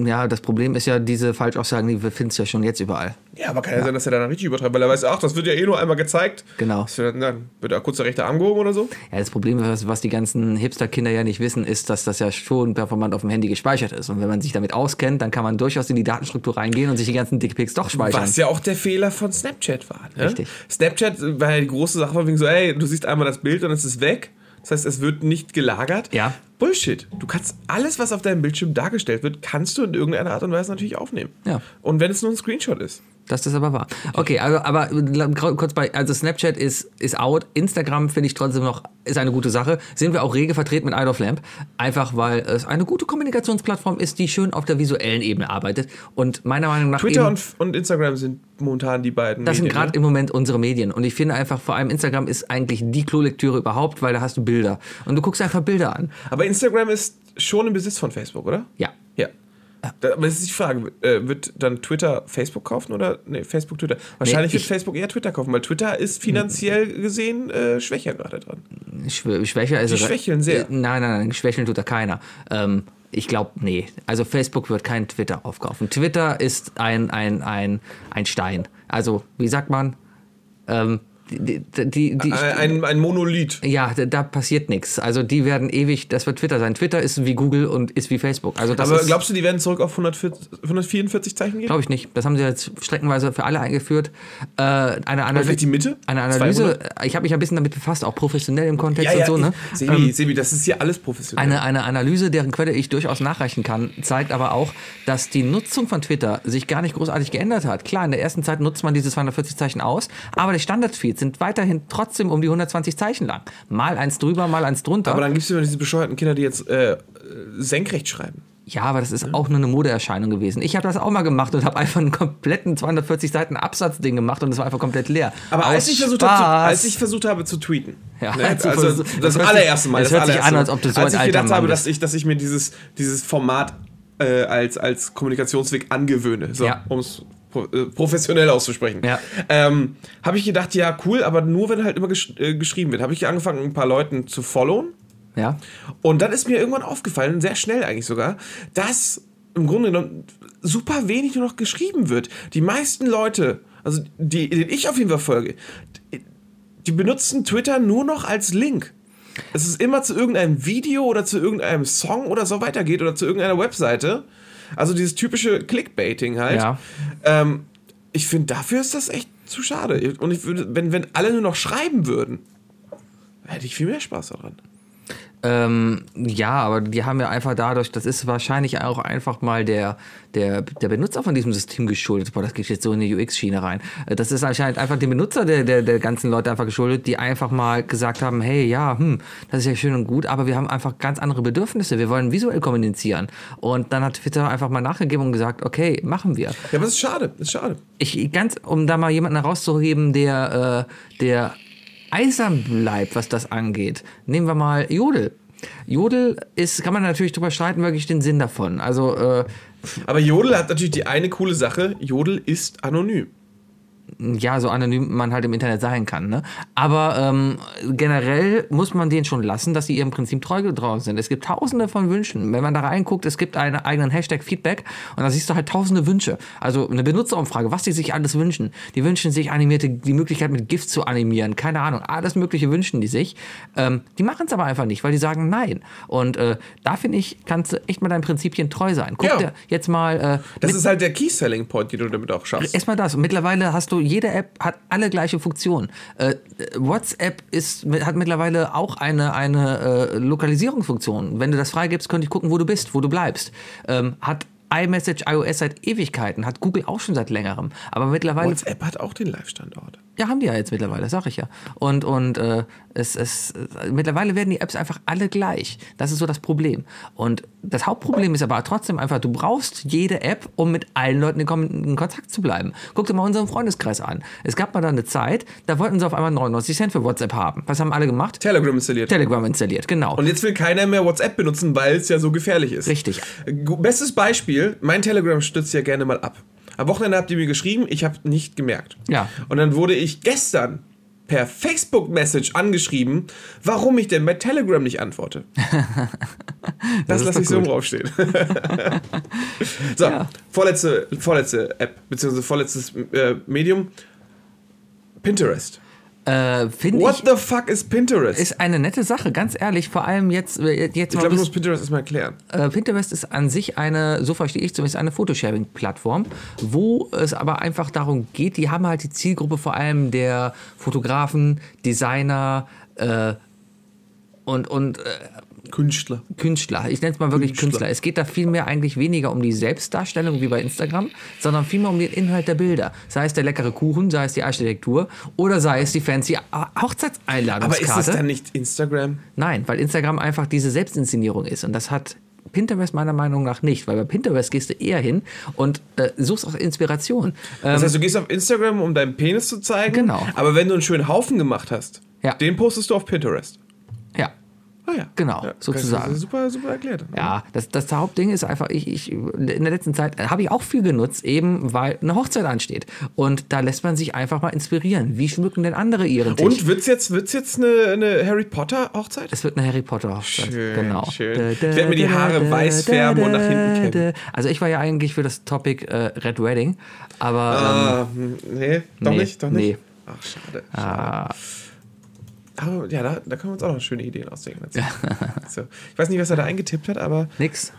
ja, das Problem ist ja, diese Falschaussagen, die finden es ja schon jetzt überall. Ja, aber kann ja, sein, dass er dann richtig übertreibt, weil er weiß, ach, das wird ja eh nur einmal gezeigt. Genau. Das wird, dann wird da kurz der rechte Arm gehoben oder so. Ja, das Problem, was, was die ganzen Hipster-Kinder ja nicht wissen, ist, dass das ja schon performant auf dem Handy gespeichert ist. Und wenn man sich damit auskennt, dann kann man durchaus in die Datenstruktur reingehen und sich die ganzen Dickpics doch speichern. Was ja auch der Fehler von Snapchat war. Ne? Richtig. Snapchat war ja die große Sache von wegen so, ey, du siehst einmal das Bild und es ist weg. Das heißt, es wird nicht gelagert. Ja. Bullshit. Du kannst alles, was auf deinem Bildschirm dargestellt wird, kannst du in irgendeiner Art und Weise natürlich aufnehmen. Ja. Und wenn es nur ein Screenshot ist. Das ist aber wahr. Okay, also, aber kurz bei, also Snapchat ist, ist out. Instagram finde ich trotzdem noch, ist eine gute Sache. Sind wir auch rege vertreten mit Idle of Lamp. Einfach weil es eine gute Kommunikationsplattform ist, die schön auf der visuellen Ebene arbeitet. Und meiner Meinung nach Twitter eben, und, und Instagram sind momentan die beiden. das sind Medien, gerade ne? im Moment unsere Medien. Und ich finde einfach, vor allem Instagram ist eigentlich die Klolektüre überhaupt, weil da hast du Bilder. Und du guckst einfach Bilder an. Aber Instagram ist schon im Besitz von Facebook, oder? Ja. Ja. Aber es ist die Frage, äh, wird dann Twitter Facebook kaufen oder nee, Facebook Twitter? Wahrscheinlich wird ich- Facebook eher Twitter kaufen, weil Twitter ist finanziell gesehen äh, schwächer gerade dran. Schw- Schwächer ist Die schwächeln sehr. Äh, Nein, nein, nein, schwächeln tut da keiner. Ähm, ich glaube, nee. Also Facebook wird kein Twitter aufkaufen. Twitter ist ein, ein, ein, ein Stein. Also, wie sagt man? Ähm, die, die, die, die, Ein, ein Monolith. ja, da, passiert nichts. Also die werden ewig, das wird Twitter sein. Twitter ist wie Google und ist wie Facebook. Also das Aber glaubst du, die werden zurück auf 140, 144 Zeichen gehen? glaube ich nicht. Das haben sie jetzt streckenweise für alle eingeführt. Äh, eine Analyse, vielleicht die Mitte? eine Analyse. 200? Ich habe mich ein bisschen damit befasst, auch professionell im Kontext Ja, ja, und so. Ne? Sebi, Sebi, das ist hier alles professionell. Eine, eine Analyse, deren Quelle ich durchaus nachreichen kann, zeigt aber auch, dass die Nutzung von Twitter sich gar nicht großartig geändert hat. Klar, in der ersten Zeit nutzt man diese 240 Zeichen aus, aber die Standardfeeds sind weiterhin trotzdem um die 120 Zeichen lang. Mal eins drüber, mal eins drunter. Aber dann gibt es immer diese bescheuerten Kinder, die jetzt äh, senkrecht schreiben. Ja, aber das ist auch nur eine Modeerscheinung gewesen. Ich habe das auch mal gemacht und habe einfach einen kompletten 240 Seiten Absatzding gemacht und es war einfach komplett leer. Aber als ich, versucht habe, zu, als ich versucht habe zu tweeten, Ja, ne, also das, das allererste Mal, es das hört sich an, als ob du so als ein ich gedacht Mann habe, bist. dass ich, dass ich mir dieses, dieses Format äh, als, als Kommunikationsweg angewöhne, so, Ja. um es professionell auszusprechen. Ja. Ähm, habe ich gedacht, ja cool, aber nur wenn halt immer gesch äh, geschrieben wird. Habe ich angefangen, ein paar Leuten zu followen. Ja. Und dann ist mir irgendwann aufgefallen, sehr schnell eigentlich sogar, dass im Grunde genommen super wenig nur noch geschrieben wird. Die meisten Leute, also die, denen ich auf jeden Fall folge, die, die benutzen Twitter nur noch als Link. Es ist immer zu irgendeinem Video oder zu irgendeinem Song oder so weitergeht oder zu irgendeiner Webseite. Also dieses typische Clickbaiting halt. Ja. Ähm, ich finde, dafür ist das echt zu schade. Und ich würde, wenn, wenn alle nur noch schreiben würden, hätte ich viel mehr Spaß daran. Ähm, ja, aber die haben ja einfach dadurch, das ist wahrscheinlich auch einfach mal der, der, der Benutzer von diesem System geschuldet. Boah, das geht jetzt so in die UX-Schiene rein. Äh, Das ist anscheinend einfach dem Benutzer der, der, der ganzen Leute einfach geschuldet, die einfach mal gesagt haben, hey, ja, hm, das ist ja schön und gut, aber wir haben einfach ganz andere Bedürfnisse. Wir wollen visuell kommunizieren. Und dann hat Twitter einfach mal nachgegeben und gesagt, okay, machen wir. Ja, aber es ist schade, es ist schade. ich ganz, um da mal jemanden herauszuheben, der, äh, der eisern bleibt, was das angeht. Nehmen wir mal Jodel. Jodel ist, kann man natürlich drüber streiten, wirklich den Sinn davon. Also, äh, Aber Jodel hat natürlich die eine coole Sache, Jodel ist anonym. Ja, so anonym man halt im Internet sein kann. Ne? Aber ähm, generell muss man denen schon lassen, dass sie ihrem Prinzip treu getraut sind. Es gibt tausende von Wünschen. Wenn man da reinguckt, es gibt einen eigenen Hashtag Feedback und da siehst du halt tausende Wünsche. Also eine Benutzerumfrage, was die sich alles wünschen. Die wünschen sich animierte, die Möglichkeit mit GIFs zu animieren. Keine Ahnung, alles Mögliche wünschen die sich. Ähm, die machen es aber einfach nicht, weil die sagen nein. Und äh, da finde ich, kannst du echt mal deinen Prinzipien treu sein. Guck Ja. dir jetzt mal äh, Das ist halt der Key-Selling-Point, den du damit auch schaffst. Erstmal das. Und mittlerweile hast du, jede App hat alle gleiche Funktionen. Äh, WhatsApp ist, hat mittlerweile auch eine, eine äh, Lokalisierungsfunktion. Wenn du das freigibst, könnte ich gucken, wo du bist, wo du bleibst. Ähm, hat iMessage iOS seit Ewigkeiten, hat Google auch schon seit längerem. Aber mittlerweile WhatsApp hat auch den Live-Standort. Ja, haben die ja jetzt mittlerweile, sag ich ja. Und, und äh, es, es, mittlerweile werden die Apps einfach alle gleich. Das ist so das Problem. Und das Hauptproblem ist aber trotzdem einfach, du brauchst jede App, um mit allen Leuten in, Kontakt zu bleiben. Guck dir mal unseren Freundeskreis an. Es gab mal da eine Zeit, da wollten sie auf einmal 99 Cent für WhatsApp haben. Was haben alle gemacht? Telegram installiert. Telegram installiert, genau. Und jetzt will keiner mehr WhatsApp benutzen, weil es ja so gefährlich ist. Richtig. Bestes Beispiel, mein Telegram stützt ja gerne mal ab. Am Wochenende habt ihr mir geschrieben, ich habe nicht gemerkt. Ja. Und dann wurde ich gestern per Facebook-Message angeschrieben, warum ich denn bei Telegram nicht antworte. (laughs) Das, ist lasse ich so gut. draufstehen. (laughs) so, Ja. vorletzte, vorletzte App, beziehungsweise vorletztes äh, Medium. Pinterest. Äh, Finde What ich, the fuck is Pinterest? ist eine nette Sache, ganz ehrlich. Vor allem jetzt, äh, jetzt ich glaube, ich muss Pinterest erstmal erklären. Äh, Pinterest ist an sich eine, so verstehe ich zumindest, eine Photosharing-Plattform, wo es aber einfach darum geht, die haben halt die Zielgruppe vor allem der Fotografen, Designer äh, und, und äh, Künstler. Künstler. Ich nenne es mal wirklich Künstler. Künstler. Es geht da vielmehr eigentlich weniger um die Selbstdarstellung wie bei Instagram, sondern vielmehr um den Inhalt der Bilder. Sei es der leckere Kuchen, sei es die Architektur oder sei es die fancy Aber Hochzeitseinladungskarte. ist es dann nicht Instagram? Nein, weil Instagram einfach diese Selbstinszenierung ist und das hat Pinterest meiner Meinung nach nicht, weil bei Pinterest gehst du eher hin und äh, suchst auch Inspiration. Das Ähm, heißt, du gehst auf Instagram, um deinen Penis zu zeigen. Genau. Aber wenn du einen schönen Haufen gemacht hast, Ja. den postest du auf Pinterest. Ah ja. Genau, ja, sozusagen. Das ist super, super erklärt. ja, das, das Hauptding ist einfach, ich, ich, in der letzten Zeit habe ich auch viel genutzt, eben weil eine Hochzeit ansteht. Und da lässt man sich einfach mal inspirieren. Wie schmücken denn andere ihren Tisch? Und wird's jetzt, wird's jetzt eine, eine Harry Potter Hochzeit? Es wird eine Harry Potter Hochzeit. Schön, genau. schön. Ich werd mir die Haare weiß färben und nach hinten kämmen. Also ich war ja eigentlich für das Topic äh, Red Wedding, aber Ah, hm, nee, doch nee, nicht, doch nicht. nee. Ach, schade. ähm, ah, Aber, ja, da, da können wir uns auch noch schöne Ideen ausdenken. (laughs) so. Ich weiß nicht, was er da eingetippt hat, aber nix.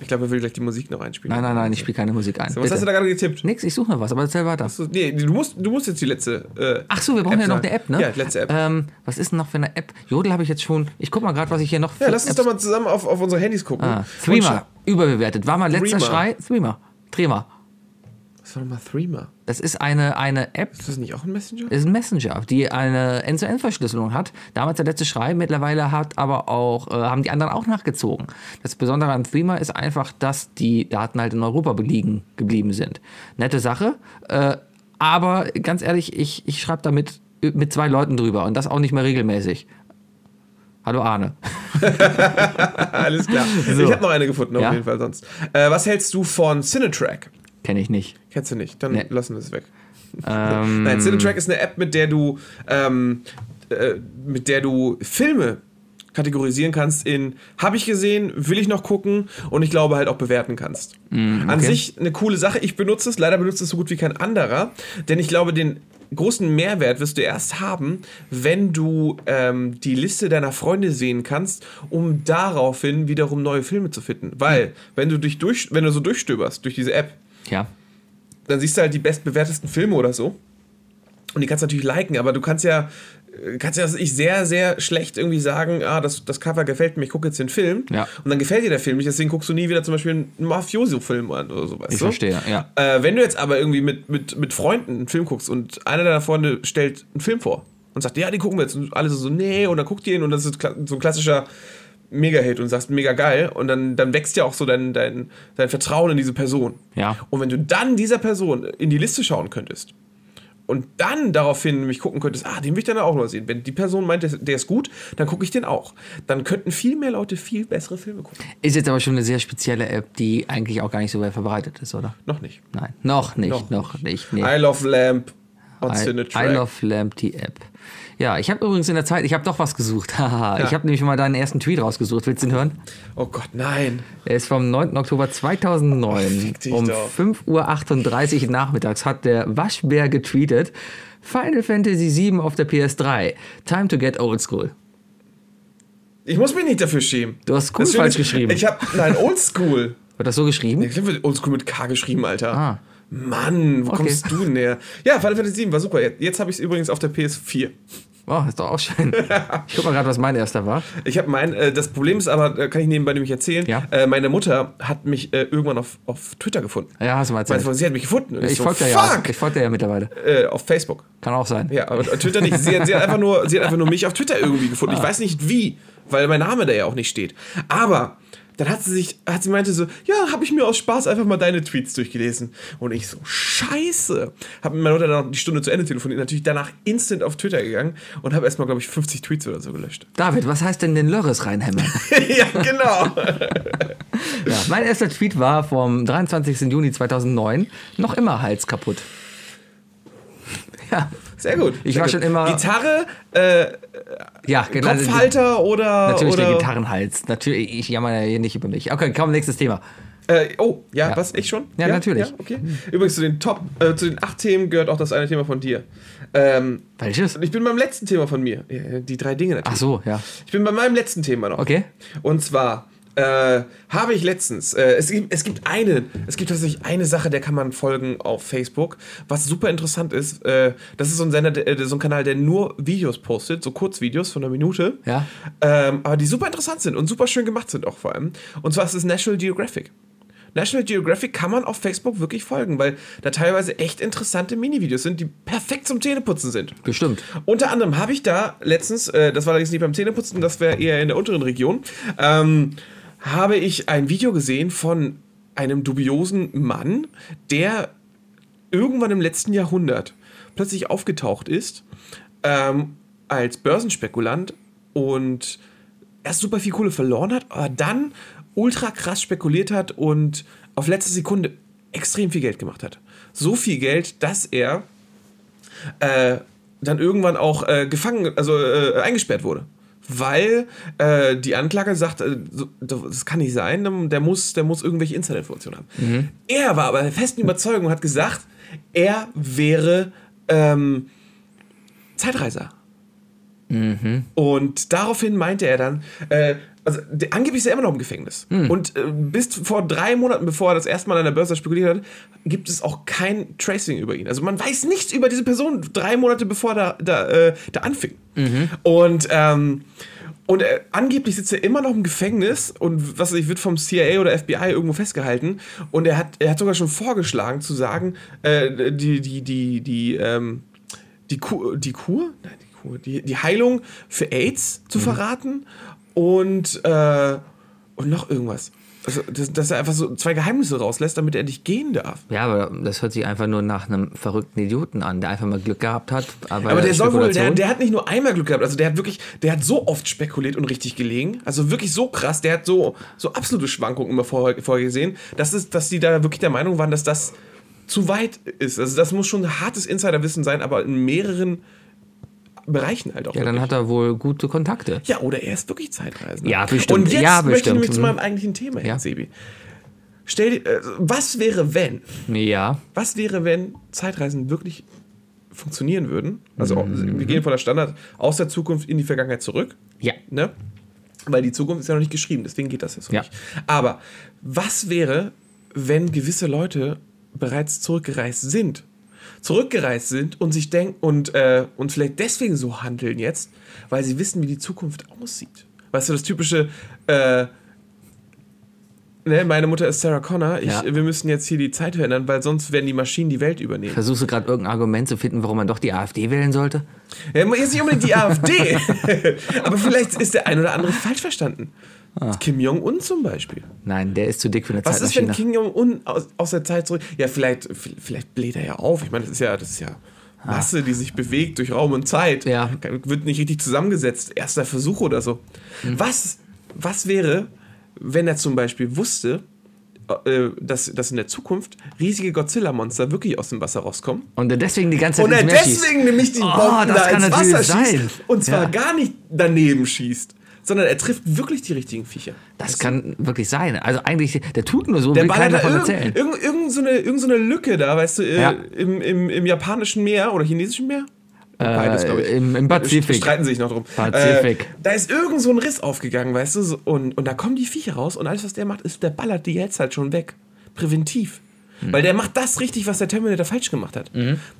ich glaube, er will gleich die Musik noch einspielen. Nein, nein, nein, ich spiele keine Musik ein. So, was Bitte. hast du da gerade getippt? Nix, ich suche noch was, aber erzähl weiter. So, nee, du musst, du musst jetzt die letzte. Äh, Ach so, wir brauchen App ja noch eine App, ne? Ja, die letzte App. Ähm, was ist denn noch für eine App? Jodel habe ich jetzt schon. Ich guck mal gerade, was ich hier noch ja, lass uns Apps doch mal zusammen auf, auf unsere Handys gucken. Ah, Threema, überbewertet. War mal letzter Threema. Schrei. Threema. Threema. Was war nochmal Threema? Das ist eine, eine App, Ist das nicht auch ein Messenger? ist ein Messenger, die eine End-zu-End-Verschlüsselung hat. Damals der letzte Schrei, mittlerweile hat aber auch, äh, haben die anderen auch nachgezogen. Das Besondere an Threema ist einfach, dass die Daten halt in Europa liegen, geblieben sind. Nette Sache, äh, aber ganz ehrlich, ich, ich schreibe damit mit zwei Leuten drüber und das auch nicht mehr regelmäßig. Hallo Arne. (laughs) Alles klar. Ich habe noch eine gefunden, auf Ja? jeden Fall sonst. Äh, was hältst du von Cinetrack? Kenne ich nicht. Kennst du nicht? Dann Nee. lassen wir es weg. (laughs) (laughs) Ähm, Nein, Cinetrack ist eine App, mit der du, ähm, äh, mit der du Filme kategorisieren kannst in habe ich gesehen, will ich noch gucken und ich glaube halt auch bewerten kannst. An sich eine coole Sache. Ich benutze es, leider benutze es so gut wie kein anderer, denn ich glaube, den großen Mehrwert wirst du erst haben, wenn du ähm, die Liste deiner Freunde sehen kannst, um daraufhin wiederum neue Filme zu finden. Weil, wenn du dich durch, wenn du so durchstöberst durch diese App, ja. dann siehst du halt die bestbewertesten Filme oder so. Und die kannst du natürlich liken, aber du kannst ja, äh, kannst ja ich sehr, sehr schlecht irgendwie sagen, ah, das, das Cover gefällt mir, ich gucke jetzt den Film. Ja. Und dann gefällt dir der Film nicht, deswegen guckst du nie wieder zum Beispiel einen Mafioso-Film an oder sowas. Ich verstehe, ja. Äh, wenn du jetzt aber irgendwie mit, mit, mit Freunden einen Film guckst und einer deiner Freunde stellt einen Film vor und sagt, ja, die gucken wir jetzt. Und alle so, so nee, und dann guckt ihr ihn und das ist so ein klassischer Mega-Hit und sagst, mega geil. Und dann, dann wächst ja auch so dein, dein, dein Vertrauen in diese Person. Ja. Und wenn du dann dieser Person in die Liste schauen könntest und dann daraufhin nämlich gucken könntest, ah, den will ich dann auch noch sehen. Wenn die Person meint, der, ist gut, dann gucke ich den auch. Dann könnten viel mehr Leute viel bessere Filme gucken. Ist jetzt aber schon eine sehr spezielle App, die eigentlich auch gar nicht so weit verbreitet ist, oder? Noch nicht. Nein, noch nicht, Noch noch, nicht. Nee. I Love Lamp I. I Love Lamp, die App. Ja, ich habe übrigens in der Zeit, ich habe doch was gesucht. (laughs) Haha, Ja. Ich habe nämlich mal deinen ersten Tweet rausgesucht. Willst du ihn hören? oh Gott, nein. Er ist vom 9. Oktober 2009. fick dich um doch. 5.38 Uhr nachmittags hat der Waschbär getweetet: Final Fantasy VII auf der PS3. Time to get old school. Ich muss mich nicht dafür schämen. Du hast cool falsch ist, geschrieben. Ich habe, nein, Oldschool. (laughs) Wird das so geschrieben? Ich glaube, Oldschool mit K geschrieben, Alter. Ah. Mann, wo Okay. kommst du denn her? Ja, Final Fantasy 7 war super. Jetzt, habe ich es übrigens auf der PS4. Oh, ist doch auch schön. (laughs) Ich guck mal gerade, was mein erster war. Ich habe mein, äh, das Problem ist aber, äh, kann ich nebenbei nämlich erzählen, Ja. äh, meine Mutter hat mich äh, irgendwann auf, auf Twitter gefunden. Ja, hast du mal Meine erzählt. Freundin, sie hat mich gefunden. Und Ich so, folge ja. Ich folge dir ja mittlerweile. äh, auf Facebook. Kann auch sein. Ja, aber Twitter nicht. Sie hat, sie, hat einfach nur, sie hat einfach nur mich auf Twitter irgendwie gefunden. Ich Ah. weiß nicht wie, weil mein Name da ja auch nicht steht. Aber dann hat sie sich, hat sie meinte so, ja, habe ich mir aus Spaß einfach mal deine Tweets durchgelesen. Und ich so, scheiße. Habe mit meiner Mutter dann noch die Stunde zu Ende telefoniert, natürlich danach instant auf Twitter gegangen und habe erstmal, glaube ich, 50 Tweets oder so gelöscht. David, was heißt denn den Lörres reinhämmern? (laughs) ja, genau. (laughs) ja, mein erster Tweet war vom 23. Juni 2009. Noch immer Hals kaputt. Ja, Sehr gut. Ich sehr war gut. schon immer- Gitarre, äh, ja genau. Kopfhalter oder. Natürlich oder der Gitarrenhals. Natürlich, ich jammer ja hier nicht über mich. Okay, komm, nächstes Thema. Äh, oh, ja, Ja. was? Ich schon? Ja, natürlich. Ja, okay. Übrigens, zu den Top, äh, zu den acht Themen gehört auch das eine Thema von dir. Ähm, Welches? und ich bin beim letzten Thema von mir. Ja, die drei Dinge natürlich. Ach so, ja. Ich bin bei meinem letzten Thema noch. Okay. Und zwar äh, habe ich letztens, äh, es, gibt, es gibt eine, es gibt tatsächlich eine Sache, der kann man folgen auf Facebook, was super interessant ist. Äh, das ist so ein Sender, der, äh, so ein Kanal, der nur Videos postet, so Kurzvideos von einer Minute. Ja. Ähm, aber die super interessant sind und super schön gemacht sind auch vor allem. Und zwar ist es National Geographic. National Geographic kann man auf Facebook wirklich folgen, weil da teilweise echt interessante Minivideos sind, die perfekt zum Zähneputzen sind. Bestimmt. Unter anderem habe ich da letztens, äh, das war allerdings nicht beim Zähneputzen, das wäre eher in der unteren Region, ähm, habe ich ein Video gesehen von einem dubiosen Mann, der irgendwann im letzten Jahrhundert plötzlich aufgetaucht ist ähm, als Börsenspekulant und erst super viel Kohle verloren hat, aber dann ultra krass spekuliert hat und auf letzte Sekunde extrem viel Geld gemacht hat. So viel Geld, dass er äh, dann irgendwann auch äh, gefangen, also äh, eingesperrt wurde. Weil äh, die Anklage sagt, äh, das kann nicht sein, der muss, der muss irgendwelche Insider-Informationen haben. Er war aber der festen Überzeugung und hat gesagt, er wäre ähm, Zeitreiser. Und daraufhin meinte er dann, äh, also der, angeblich ist er immer noch im Gefängnis. Und äh, bis vor drei Monaten, bevor er das erste Mal an der Börse spekuliert hat, gibt es auch kein Tracing über ihn. Also man weiß nichts über diese Person drei Monate bevor er da, da, äh, da anfing. Und, ähm, Und äh, angeblich sitzt er immer noch im Gefängnis und was weiß ich, wird vom CIA oder FBI irgendwo festgehalten. Und er hat, er hat sogar schon vorgeschlagen zu sagen, äh, die, die, die, die, ähm, die, Kur, die Kur? Nein, die Kur, die, die Heilung für AIDS zu verraten und, äh, und noch irgendwas. Also, dass, dass er einfach so zwei Geheimnisse rauslässt, damit er nicht gehen darf. Ja, aber das hört sich einfach nur nach einem verrückten Idioten an, der einfach mal Glück gehabt hat. Aber, Aber der soll wohl, der, der hat nicht nur einmal Glück gehabt, also der hat wirklich, der hat so oft spekuliert und richtig gelegen, also wirklich so krass, der hat so, so absolute Schwankungen immer vorher, vorher gesehen, dass, es, dass die da wirklich der Meinung waren, dass das zu weit ist. Also das muss schon hartes Insiderwissen sein, aber in mehreren Bereichen halt auch. Ja, dann wirklich. hat er wohl gute Kontakte. ja, oder er ist wirklich Zeitreisender. Ja, bestimmt. Und jetzt Ja, möchte ich nämlich zu meinem eigentlichen Thema hin, Ja. Sebi. Stell dir, äh, was wäre, wenn, Ja. was wäre, wenn Zeitreisen wirklich funktionieren würden? Also Mhm. wir gehen von der Standard aus der Zukunft in die Vergangenheit zurück, Ja. ne? Weil die Zukunft ist ja noch nicht geschrieben, deswegen geht das jetzt noch Ja. nicht. Aber was wäre, wenn gewisse Leute bereits zurückgereist sind? Zurückgereist sind und sich denken und, äh, und vielleicht deswegen so handeln jetzt, weil sie wissen, wie die Zukunft aussieht. Weißt du, das typische, äh, ne, meine Mutter ist Sarah Connor, ich, Ja. wir müssen jetzt hier die Zeit verändern, weil sonst werden die Maschinen die Welt übernehmen. Versuchst du gerade irgendein Argument zu finden, warum man doch die AfD wählen sollte? Ja, jetzt nicht unbedingt die AfD, (laughs) (laughs) aber vielleicht ist der ein oder andere falsch verstanden. Ah. Kim Jong-un zum Beispiel. Nein, der ist zu dick für eine Was ist, wenn. Kim Jong-un aus, aus der Zeit zurück... Ja, vielleicht, vielleicht bläht er ja auf. Ich meine, das ist ja, das ist ja Masse, die sich bewegt durch Raum und Zeit. Ah. Ja. Wird nicht richtig zusammengesetzt. Erster Versuch oder so. Hm. Was, was wäre, wenn er zum Beispiel wusste, äh, dass, dass in der Zukunft riesige Godzilla-Monster wirklich aus dem Wasser rauskommen? Und er deswegen die ganze Zeit Und er Meer schießt. deswegen nämlich die Oh, Bomben das da ins Wasser sein. schießt. Und zwar Ja. gar nicht daneben schießt, sondern er trifft wirklich die richtigen Viecher. Das kann wirklich sein. Also eigentlich, der tut nur so, Der will keiner davon da erzählen. irgend, irgend, so eine, irgend so eine Lücke da, weißt du, äh, Ja. im, im, im japanischen Meer oder chinesischen Meer? Beides, glaub ich. Äh, im- im Pazifik. Streiten sich noch drum. Pazifik. Äh, da ist irgend so ein Riss aufgegangen, weißt du, und, und da kommen die Viecher raus und alles, was der macht, ist, der ballert die jetzt halt schon weg. Präventiv. Mhm. Weil der macht das richtig, was der Terminator falsch gemacht hat.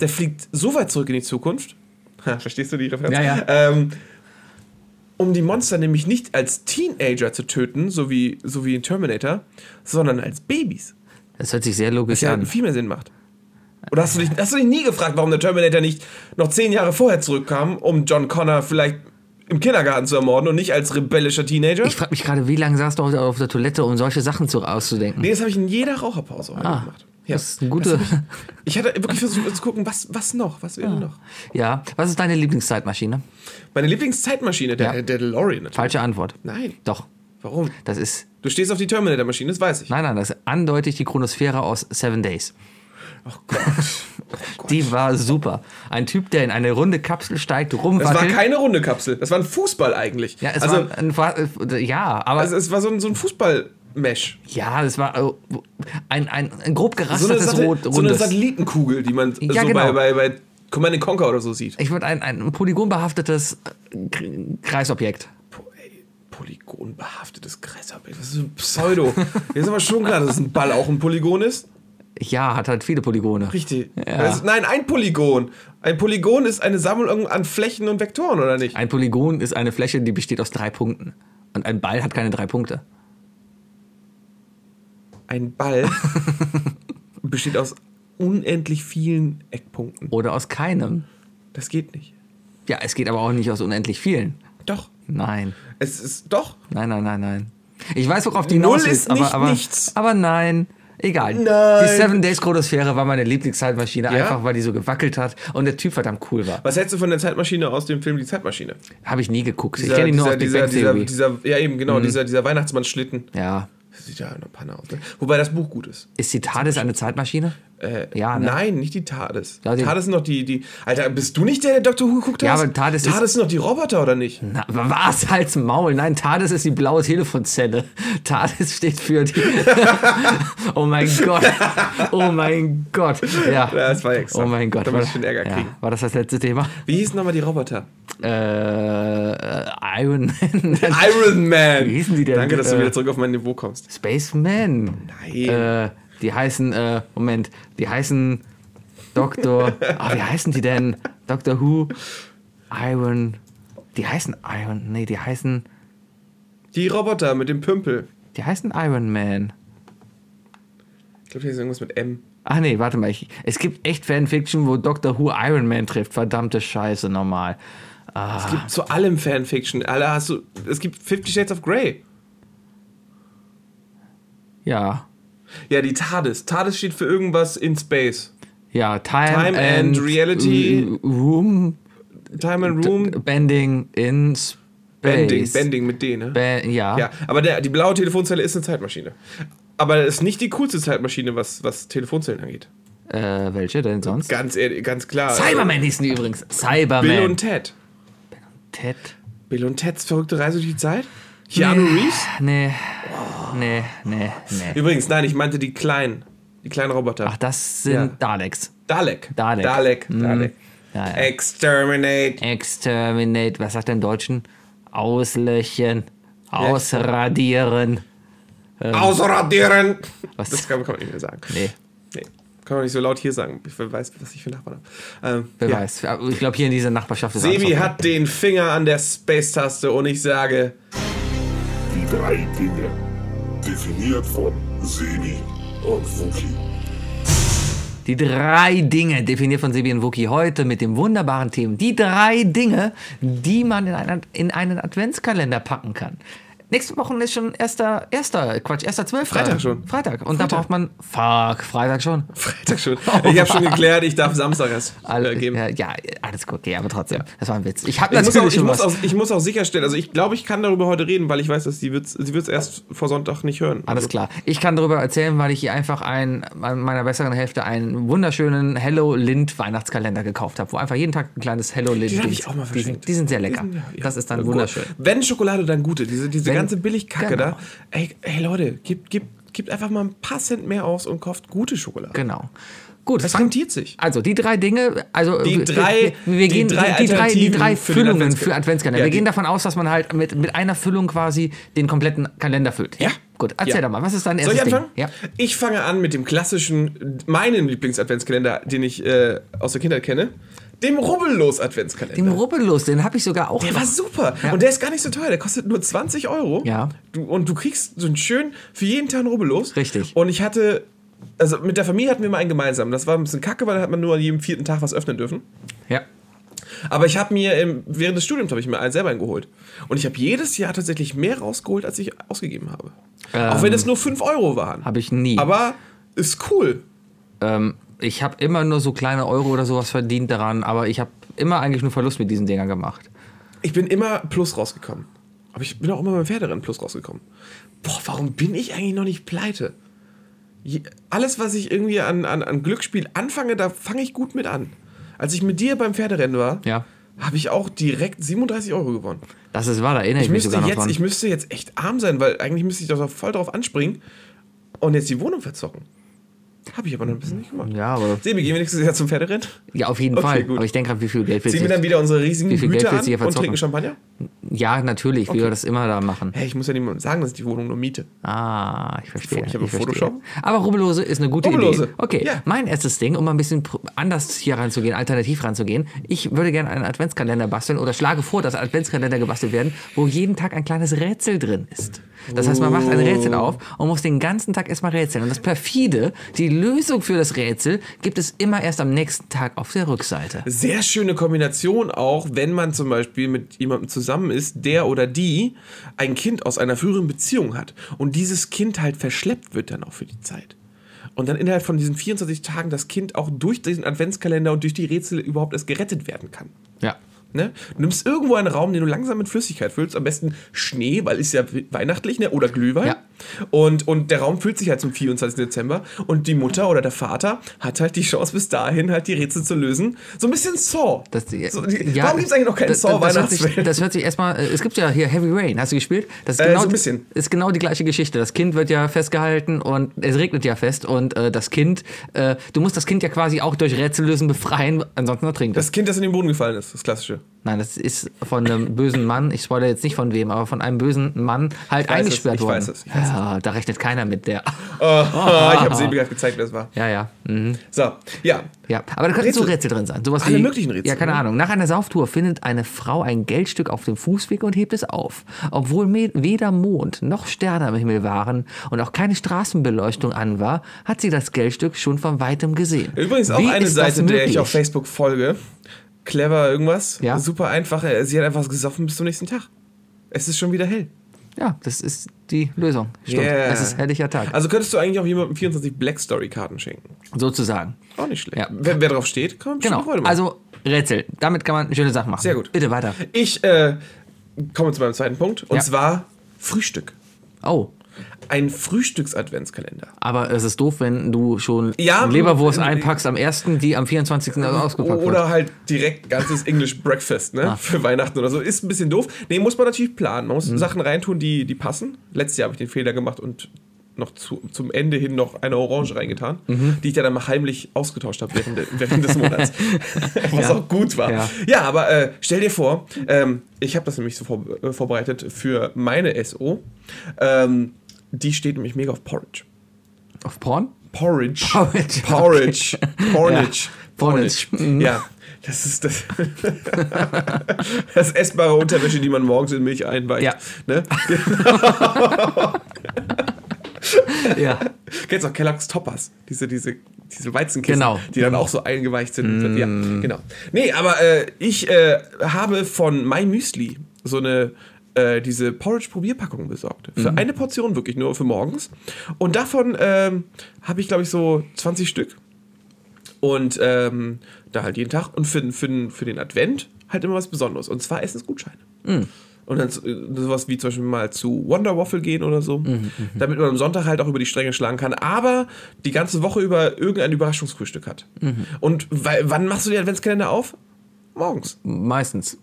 Der fliegt so weit zurück in die Zukunft. Ha, verstehst du die Referenz? Ja, ja. Ähm, um die Monster nämlich nicht als Teenager zu töten, so wie, so wie in Terminator, sondern als Babys. Das hört sich sehr logisch Was ja an. viel mehr Sinn macht. Oder hast du, dich, hast du dich nie gefragt, warum der Terminator nicht noch zehn Jahre vorher zurückkam, um John Connor vielleicht im Kindergarten zu ermorden und nicht als rebellischer Teenager? Ich frage mich gerade, wie lange saßt du auf- auf der Toilette, um solche Sachen zu, auszudenken? nee, das habe ich in jeder Raucherpause Ah, gemacht. Ja. Das ist eine gute. (laughs) Ich hatte wirklich versucht zu gucken, was, was noch, was wäre noch. Ja, was ist deine Lieblingszeitmaschine? Meine Lieblingszeitmaschine, der, Ja. der DeLorean natürlich. Falsche Antwort. Nein. Doch. Warum? Das ist. Du stehst auf die Terminator-Maschine, das weiß ich. Nein, nein, das ist eindeutig die Chronosphäre aus Seven Days. Oh Gott. (laughs) Die war super. Ein Typ, der in eine runde Kapsel steigt, Das war rumwackelt. keine runde Kapsel, das war ein Fußball eigentlich. ja, es also, war ein, äh, ja, aber also es war so ein, so ein Fußball-Mesh. ja, das war äh, ein, ein, ein grob So gerastertes Satelli- Rot, so eine. Satellitenkugel, die man Ja, so genau. bei, bei, bei Command Conquer oder so sieht. ich würde ein, ein polygonbehaftetes äh, Kreisobjekt. Polygonbehaftetes Kreisobjekt. Das ist ein Pseudo. Ist aber schon klar, dass ein Ball auch ein Polygon ist. Ja, hat halt viele Polygone. Richtig. Ja. Ist, nein, ein Polygon. Ein Polygon ist eine Sammlung an Flächen und Vektoren, oder nicht? Ein Polygon ist eine Fläche, die besteht aus drei Punkten. Und ein Ball hat keine drei Punkte. Ein Ball (laughs) besteht aus unendlich vielen Eckpunkten. Oder aus keinem. Das geht nicht. Ja, es geht aber auch nicht aus unendlich vielen. Doch. Nein. Es ist doch. Nein, nein, nein, nein. Ich weiß, worauf die Null ist aber, nicht aber, nichts. aber nein. Egal. Nein. Die Seven Days Chronosphäre war meine Lieblingszeitmaschine, Ja? einfach weil die so gewackelt hat und der Typ verdammt cool war. Was hältst du von der Zeitmaschine aus dem Film Die Zeitmaschine? Habe ich nie geguckt. ich Dieser- kenne ihn nur dieser, aus dieser, dieser. Mhm. dieser, ja eben, genau, dieser, dieser Weihnachtsmann-Schlitten. ja. Das sieht ja eine Panne aus. Ne? Wobei das Buch gut ist. Ist die TARDIS eine Zeitmaschine? Äh, Ja, ne? Nein, nicht die TARDIS. Ja, die- TARDIS sind noch die, die. Alter, bist du nicht der, der Dr. Who geguckt hat? Ja, aber TARDIS ist- TARDIS sind noch die Roboter, oder nicht? Na, was? Halt's Maul. Nein, TARDIS ist die blaue Telefonzelle. (laughs) TARDIS steht für die. (laughs) oh mein Gott. Oh mein Gott. Ja. Das war extra. Oh mein Gott. Da muss ich schon Ärger ja. kriegen. war das das letzte Thema? Wie hießen nochmal die Roboter? Äh, Iron Man. (laughs) Iron Man! Wie hießen die denn? Danke, dass du Äh, wieder zurück auf mein Niveau kommst. Spaceman. Nein. Äh, die heißen, äh, Moment, die heißen Dr. (laughs) Ah, wie heißen die denn? Doctor Who, Iron. Die heißen Iron. Nee, die heißen. Die Roboter mit dem Pümpel. Die heißen Iron Man. Ich glaube, hier ist irgendwas mit M. Ach nee, warte mal. Ich, es gibt echt Fanfiction, wo Doctor Who Iron Man trifft. Verdammte Scheiße, normal. Es gibt zu allem Fanfiction. Alle hast du. Es gibt Fifty Shades of Grey. Ja. Ja, die TARDIS. TARDIS steht für irgendwas in Space. Ja, Time, Time and Reality. uh, Room Time and Room. Bending in Space. Bending. Bending mit D, ne? Ba ja. Ja, aber der, die blaue Telefonzelle ist eine Zeitmaschine. Aber es ist nicht die coolste Zeitmaschine, was, was Telefonzellen angeht. Äh, welche denn sonst? Ganz, ganz klar. Cyberman hießen die übrigens. Cyberman. Bill und Ted. Ted. Bill und Teds verrückte Reise durch die Zeit? Keanu Reeves? Nee. Nee, nee, nee. Übrigens, nein, ich meinte die kleinen. Die kleinen Roboter. Ach, das sind Ja. Daleks. Dalek. Dalek. Dalek. Mhm. Dalek. Ja, ja. Exterminate. Exterminate, was sagt der im Deutschen? Auslöchen, ausradieren. Ausradieren. Was? Das kann, man nicht mehr sagen. Nee, Nee. Kann man nicht so laut hier sagen. Ich weiß, was ich für Nachbarn habe. Ähm, wer ja. weiß. Ich glaube, hier in dieser Nachbarschaft ist Sebi hat den Finger an der Space-Taste und ich sage, Die drei Dinge. Definiert von Sebi und Fuki. Die drei Dinge, definiert von Sebi und Wookie heute mit dem wunderbaren Thema. Die drei Dinge, die man in einen, in einen Adventskalender packen kann. Nächste Woche ist schon erster, erster, Quatsch, erster Zwölfter. Freitag schon. Freitag. Und da braucht man, fuck, Freitag schon. (laughs) Freitag schon. (laughs) Ich habe schon geklärt, ich darf Samstag erst Alle, äh, geben. ja, ja, alles gut, okay, aber trotzdem, das war ein Witz. Ich habe Ich muss, auch, ich, muss auch, ich muss auch sicherstellen, also ich glaube, ich kann darüber heute reden, weil ich weiß, dass sie wird wird's erst vor Sonntag nicht hören. Alles Also, klar. Ich kann darüber erzählen, weil ich hier einfach ein, meiner besseren Hälfte einen wunderschönen Hello Lind Weihnachtskalender gekauft habe, wo einfach jeden Tag ein kleines Hello Lind die sind, die sind sehr lecker. Die sind- ja, das ist dann ja, wunderschön. Wenn Schokolade, dann gute. Diese, diese Wenn- ganze Billigkacke genau. da. Ey, ey Leute, gebt, gebt, gebt einfach mal ein paar Cent mehr aus und kauft gute Schokolade. Genau. Gut, Das rentiert sich. Also die drei Dinge, also Die wir- drei- wir, wir die gehen drei die, drei, die drei für Füllungen Adventskalender. für Adventskalender. Ja, wir gehen davon aus, dass man halt mit, mit einer Füllung quasi den kompletten Kalender füllt. Ja. Gut, erzähl Ja. doch mal, was ist dein Soll erstes ich anfangen? Ding? Ja. Ich fange an mit dem klassischen, meinen Lieblings-Adventskalender, den ich äh, aus der Kindheit kenne. Dem Rubbellos-Adventskalender. Den Rubbellos, den habe ich sogar auch Der noch. war super. Ja. Und der ist gar nicht so teuer. Der kostet nur 20 Euro. Ja. Du, und du kriegst so einen schön für jeden Tag einen Rubbellos. Richtig. Und ich hatte, also mit der Familie hatten wir mal einen gemeinsam. Das war ein bisschen kacke, weil da hat man nur an jedem vierten Tag was öffnen dürfen. Ja. Aber ich habe mir im, während des Studiums habe ich mir einen selber einen geholt. Und ich habe jedes Jahr tatsächlich mehr rausgeholt, als ich ausgegeben habe. Auch wenn es nur 5 Euro waren. Habe ich nie. Aber ist cool. Ähm, ich habe immer nur so kleine Euro oder sowas verdient daran, aber ich habe immer eigentlich nur Verlust mit diesen Dingern gemacht. Ich bin immer plus rausgekommen. Aber ich bin auch immer beim Pferderennen plus rausgekommen. Boah, warum bin ich eigentlich noch nicht pleite? Je, alles, was ich irgendwie an, an, an Glücksspiel anfange, da fange ich gut mit an. Als ich mit dir beim Pferderennen war, Ja. habe ich auch direkt 37 Euro gewonnen. Das ist wahr, da erinnere ich, Ich mich sogar noch jetzt, dran. ich müsste jetzt echt arm sein, weil eigentlich müsste ich doch voll drauf anspringen und jetzt die Wohnung verzocken. Habe ich aber noch ein bisschen nicht gemacht. ja, aber Sebi, gehen wir nächstes Jahr zum Pferderennen? ja, auf jeden Okay, Fall. gut. Aber ich denke gerade, wie viel Geld willst Ziehen du wir dann wieder unsere riesigen Wie viel Geld Hüte an und trinken Champagner? Ja, natürlich, wie wir das immer da machen. Hey, ich muss ja niemandem sagen, dass ich die Wohnung nur miete. Ah, ich verstehe. Ich habe verstehe. Photoshop. Aber Rubbellose ist eine gute Rubbellose. Idee. Okay, Ja. mein erstes Ding, um mal ein bisschen anders hier ranzugehen, alternativ ranzugehen. Ich würde gerne einen Adventskalender basteln oder schlage vor, dass Adventskalender gebastelt werden, wo jeden Tag ein kleines Rätsel drin ist. Das heißt, man macht ein Rätsel auf und muss den ganzen Tag erstmal rätseln. Und das perfide, die Lösung für das Rätsel gibt es immer erst am nächsten Tag auf der Rückseite. Sehr schöne Kombination auch, wenn man zum Beispiel mit jemandem zusammen ist, der oder die ein Kind aus einer früheren Beziehung hat und dieses Kind halt verschleppt wird dann auch für die Zeit. Und dann innerhalb von diesen 24 Tagen das Kind auch durch diesen Adventskalender und durch die Rätsel überhaupt erst gerettet werden kann. Ja. Ne? Du nimmst irgendwo einen Raum, den du langsam mit Flüssigkeit füllst, am besten Schnee, weil ist ja weihnachtlich, ne? oder Glühwein. Ja. Und, und der Raum füllt sich halt zum 24. Dezember und die Mutter oder der Vater hat halt die Chance bis dahin halt die Rätsel zu lösen. So ein bisschen Saw. Das, so, die, warum gibt es eigentlich noch keinen das, Saw das, hört sich, Weihnachtsfilm? das hört sich erstmal, äh, es gibt ja hier Heavy Rain, hast du gespielt? Das ist Äh, genau, so ein bisschen. ist genau die gleiche Geschichte. Das Kind wird ja festgehalten und es regnet ja fest und äh, das Kind, äh, du musst das Kind ja quasi auch durch Rätsellösen befreien, ansonsten ertrinkt es. Das Kind, das in den Boden gefallen ist, das klassische. Nein, das ist von einem bösen Mann, ich spoilere jetzt nicht von wem, aber von einem bösen Mann halt weiß es, eingesperrt ich worden. weiß es, ich weiß ja, da rechnet keiner mit der. Oh, (laughs) (laughs) ich habe gerade gezeigt, wer es war. Ja, ja. Mhm. So, ja. Ja, aber da könnten so Rätsel. Drin sein. Sowas Alle wie, möglichen Rätsel, Ja, keine ne? Ahnung. Nach einer Sauftour findet eine Frau ein Geldstück auf dem Fußweg und hebt es auf. Obwohl weder Mond noch Sterne am Himmel waren und auch keine Straßenbeleuchtung an war, hat sie das Geldstück schon von weitem gesehen. Übrigens auch Wie eine Seite, der ich auf Facebook folge. Clever irgendwas. Ja. Super einfach. Äh, Sie hat einfach gesoffen bis zum nächsten Tag. Es ist schon wieder hell. Ja, das ist die Lösung. Stimmt. Yeah. Es ist herrlicher Tag. Also könntest du eigentlich auch jemandem 24 Black Story Karten schenken. Sozusagen. Auch nicht schlecht. Ja. Wer, wer drauf steht, kann man Genau. Freude machen. Also Rätsel. Damit kann man schöne Sachen machen. Sehr gut. Bitte weiter. ich äh, komme zu meinem zweiten Punkt. Und Ja. zwar Frühstück. Oh. Ein Frühstücks-Adventskalender. Aber es ist doof, wenn du schon Ja, Leberwurst äh, einpackst am 1., die am 24. ausgepackt wird. Oder halt direkt ganzes English Breakfast, ne? Ah. Für Weihnachten oder so. Ist ein bisschen doof. Nee, muss man natürlich planen. Man muss Mhm. Sachen reintun, die, die passen. Letztes Jahr habe ich den Fehler gemacht und noch zu, zum Ende hin noch eine Orange reingetan, Mhm. die ich dann mal heimlich ausgetauscht habe während, während des Monats. (laughs) Was Ja. auch gut war. Ja. Ja, aber äh, stell dir vor, ähm, ich habe das nämlich so vor, äh, vorbereitet für meine SO. Ähm, die steht nämlich mega auf Porridge. Auf Porn? Porridge. (laughs) (laughs) Porridge, Porridge. Porridge. Ja, Porridge. Mhm. Ja. Das ist das, (laughs) das essbare Unterwäsche, die man morgens in Milch einweicht. Ja. Ne? Ja. Kennst du auch Kellogg's Toppers? Diese, diese, diese Weizenkissen, Genau. die dann auch so eingeweicht sind. Ja, genau. Nee, aber äh, ich äh, habe von My Müsli so eine äh, diese Porridge-Probierpackung besorgt. Für eine Portion wirklich, nur für morgens. Und davon ähm, habe ich, glaube ich, so 20 Stück. Und ähm, da halt jeden Tag. Und für, für, für den Advent halt immer was Besonderes. Und zwar Essensgutscheine. Und dann so- sowas wie zum Beispiel mal zu Wonder Waffle gehen oder so. damit man am Sonntag halt auch über die Stränge schlagen kann. Aber die ganze Woche über irgendein Überraschungsfrühstück hat. Und weil, wann machst du den Adventskalender auf? Morgens. Meistens.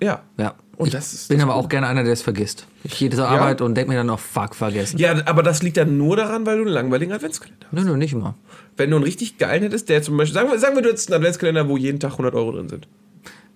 Ja. Ja. Und ich das ist bin das aber auch gerne einer, der es vergisst. Ich gehe zur Arbeit und denke mir dann auch, fuck, vergessen. Ja, aber das liegt dann nur daran, weil du einen langweiligen Adventskalender hast. Nö, nö, nicht immer. Wenn du einen richtig geilen hättest, der zum Beispiel, sagen wir, sagen wir du hättest einen Adventskalender, wo jeden Tag 100 Euro drin sind.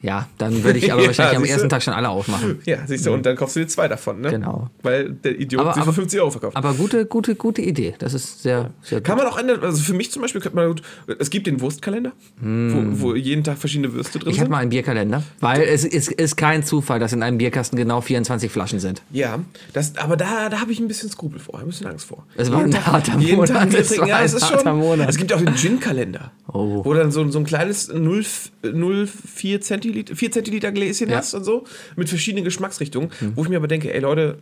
Ja, dann würde ich aber (laughs) Ja, wahrscheinlich am ersten Tag schon alle aufmachen. Ja, siehst du, und dann kaufst du dir zwei davon, ne? Genau. Weil der Idiot Aber- für aber- 50 Euro verkauft. Aber gute, gute, gute Idee. Das ist sehr, sehr gut. Kann man auch ändern, also für mich zum Beispiel könnte man gut, es gibt den Wurstkalender, wo, wo jeden Tag verschiedene Würste drin Hm. Ich sind. hatte mal einen Bierkalender, weil es ist, ist kein Zufall, dass in einem Bierkasten genau 24 Flaschen sind. Ja, das, aber da, da habe ich ein bisschen Skrupel vor, ein bisschen Angst vor. Es war ein harter jeden Monat, Tag Bier es trinken, war ja, ein es ist harter schon. Monat. Es gibt auch den Gin-Kalender, Oh. wo dann so, so ein kleines 0, 0,4 Zentiliter, 4 Zentiliter Gläschen Ja. hast und so, mit verschiedenen Geschmacksrichtungen, Hm. wo ich mir aber denke, ey Leute,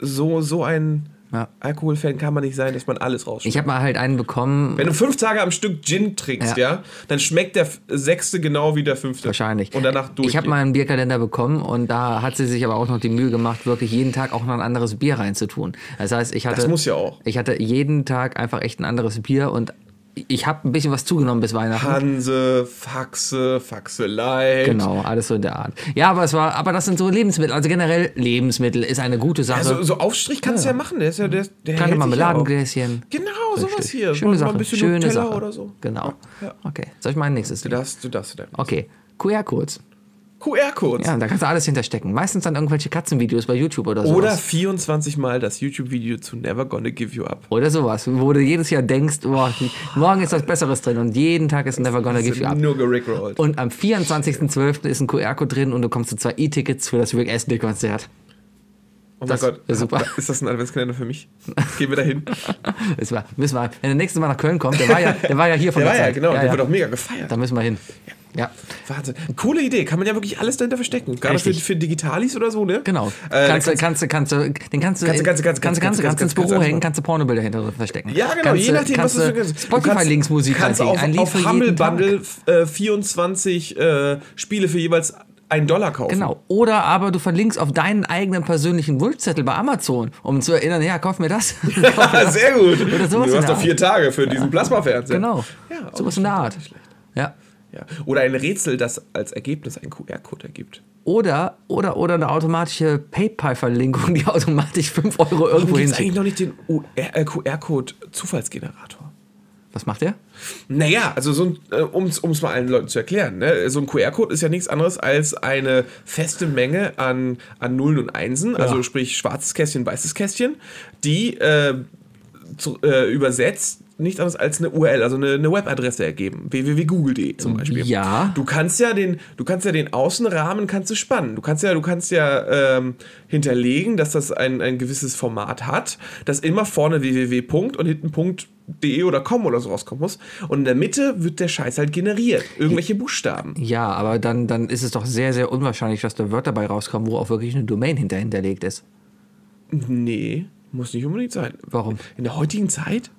so, so ein Ja. Alkoholfan kann man nicht sein, dass man alles rausschmeckt. Ich habe mal halt einen bekommen, Wenn du fünf Tage am Stück Gin trinkst, ja, Ja. dann schmeckt der sechste genau wie der fünfte. wahrscheinlich. Und danach durch. Ich habe mal einen Bierkalender bekommen und da hat sie sich aber auch noch die Mühe gemacht, wirklich jeden Tag auch noch ein anderes Bier reinzutun. Das heißt, ich hatte. Das muss ja auch. Ich hatte jeden Tag einfach echt ein anderes Bier und ich habe ein bisschen was zugenommen bis Weihnachten. Hanse, Faxe, Faxe Light. Genau, alles so in der Art. Ja, aber es war, aber das sind so Lebensmittel. Also generell Lebensmittel ist eine gute Sache. Also so Aufstrich kannst du ja machen, der ist ja der, der Kleine Marmeladengläschen. Genau, sowas Richtig. hier. Schöne Sache. Mal ein bisschen Schöne Nutella Sache. oder so. Genau. Ja. Okay. Soll ich mein nächstes? Du darfst, du darfst. Du darfst. Okay. QR-Codes. QR-Codes. Ja, da kannst du alles hinterstecken. Meistens dann irgendwelche Katzenvideos bei YouTube oder sowas. Oder 24 Mal das YouTube-Video zu Never Gonna Give You Up. Oder sowas, wo du jedes Jahr denkst, boah, morgen ist was Besseres drin und jeden Tag ist Never Gonna Give You Up. Nur gerickrollt. Und am 24.12. ist ein QR-Code drin und du kommst zu zwei E-Tickets für das Rick Astley-Konzert. Oh mein das Gott. super. Ist das ein Adventskalender für mich? Gehen wir da hin? (laughs) Müssen wir, wenn der nächste Mal nach Köln kommt, der war ja, der war ja hier von Der der, war ja, Zeit. genau. Der wird auch mega gefeiert. Da müssen wir hin. Ja, Wahnsinn. Coole Idee. Kann man ja wirklich alles dahinter verstecken. Gerade für, für Digitalis oder so, ne? genau. Äh, kannst, du, kannst- kannst, kannst den kannst du, Kannst kannst kannst kannst, kannst kannst, kannst kannst, kannst ins kannst Büro hängen, kannst du Pornobilder hinter verstecken. Ja, genau, kannst, je nachdem, kannst was du kannst. Spotify-Links-Musik kannst reinlegen. auf, auf für Humble. Bundle äh, 24 äh, Spiele für jeweils einen Dollar kaufen. Genau. Oder aber du verlinkst auf deinen eigenen persönlichen Wunschzettel bei Amazon, um zu erinnern, ja, kauf mir das. (laughs) Kauf mir das. Sehr gut. Oder sowas du hast doch vier Tage für diesen Plasmafernseher. Genau. Ja, sowas in der Art. Ja. Ja. Oder ein Rätsel, das als Ergebnis einen QR-Code ergibt. Oder, oder, oder eine automatische PayPal-Verlinkung, die automatisch 5 Euro irgendwo hinschickt. eigentlich noch nicht den äh, QR-Code-Zufallsgenerator? Was macht der? Naja, also so ein, äh, um es mal allen Leuten zu erklären, ne? so ein QR-Code ist ja nichts anderes als eine feste Menge an, an Nullen und Einsen, also sprich schwarzes Kästchen, weißes Kästchen, die äh, zu, äh, übersetzt nichts anderes als eine URL, also eine, eine Webadresse ergeben, www.google.de zum Beispiel. Ja. Du kannst ja den, du kannst ja den Außenrahmen kannst du spannen. Du kannst ja, du kannst ja ähm, hinterlegen, dass das ein, ein gewisses Format hat, dass immer vorne www. und hinten .de oder com oder so rauskommen muss. Und in der Mitte wird der Scheiß halt generiert. Irgendwelche Buchstaben. Ja, aber dann, dann ist es doch sehr, sehr unwahrscheinlich, dass da Wörter bei rauskommen, wo auch wirklich eine Domain hinter hinterlegt ist. Nee, muss nicht unbedingt sein. Warum? In der heutigen Zeit?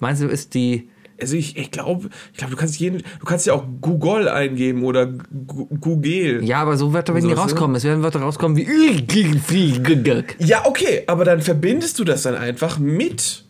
Meinst du, ist die. Also ich, ich glaube, ich glaube, du kannst jeden, du kannst ja auch Google eingeben oder Google. Ja, aber so Wörter werden sowas, ne? rauskommen. Es werden Wörter rauskommen wie. Ja, okay, aber dann verbindest du das dann einfach mit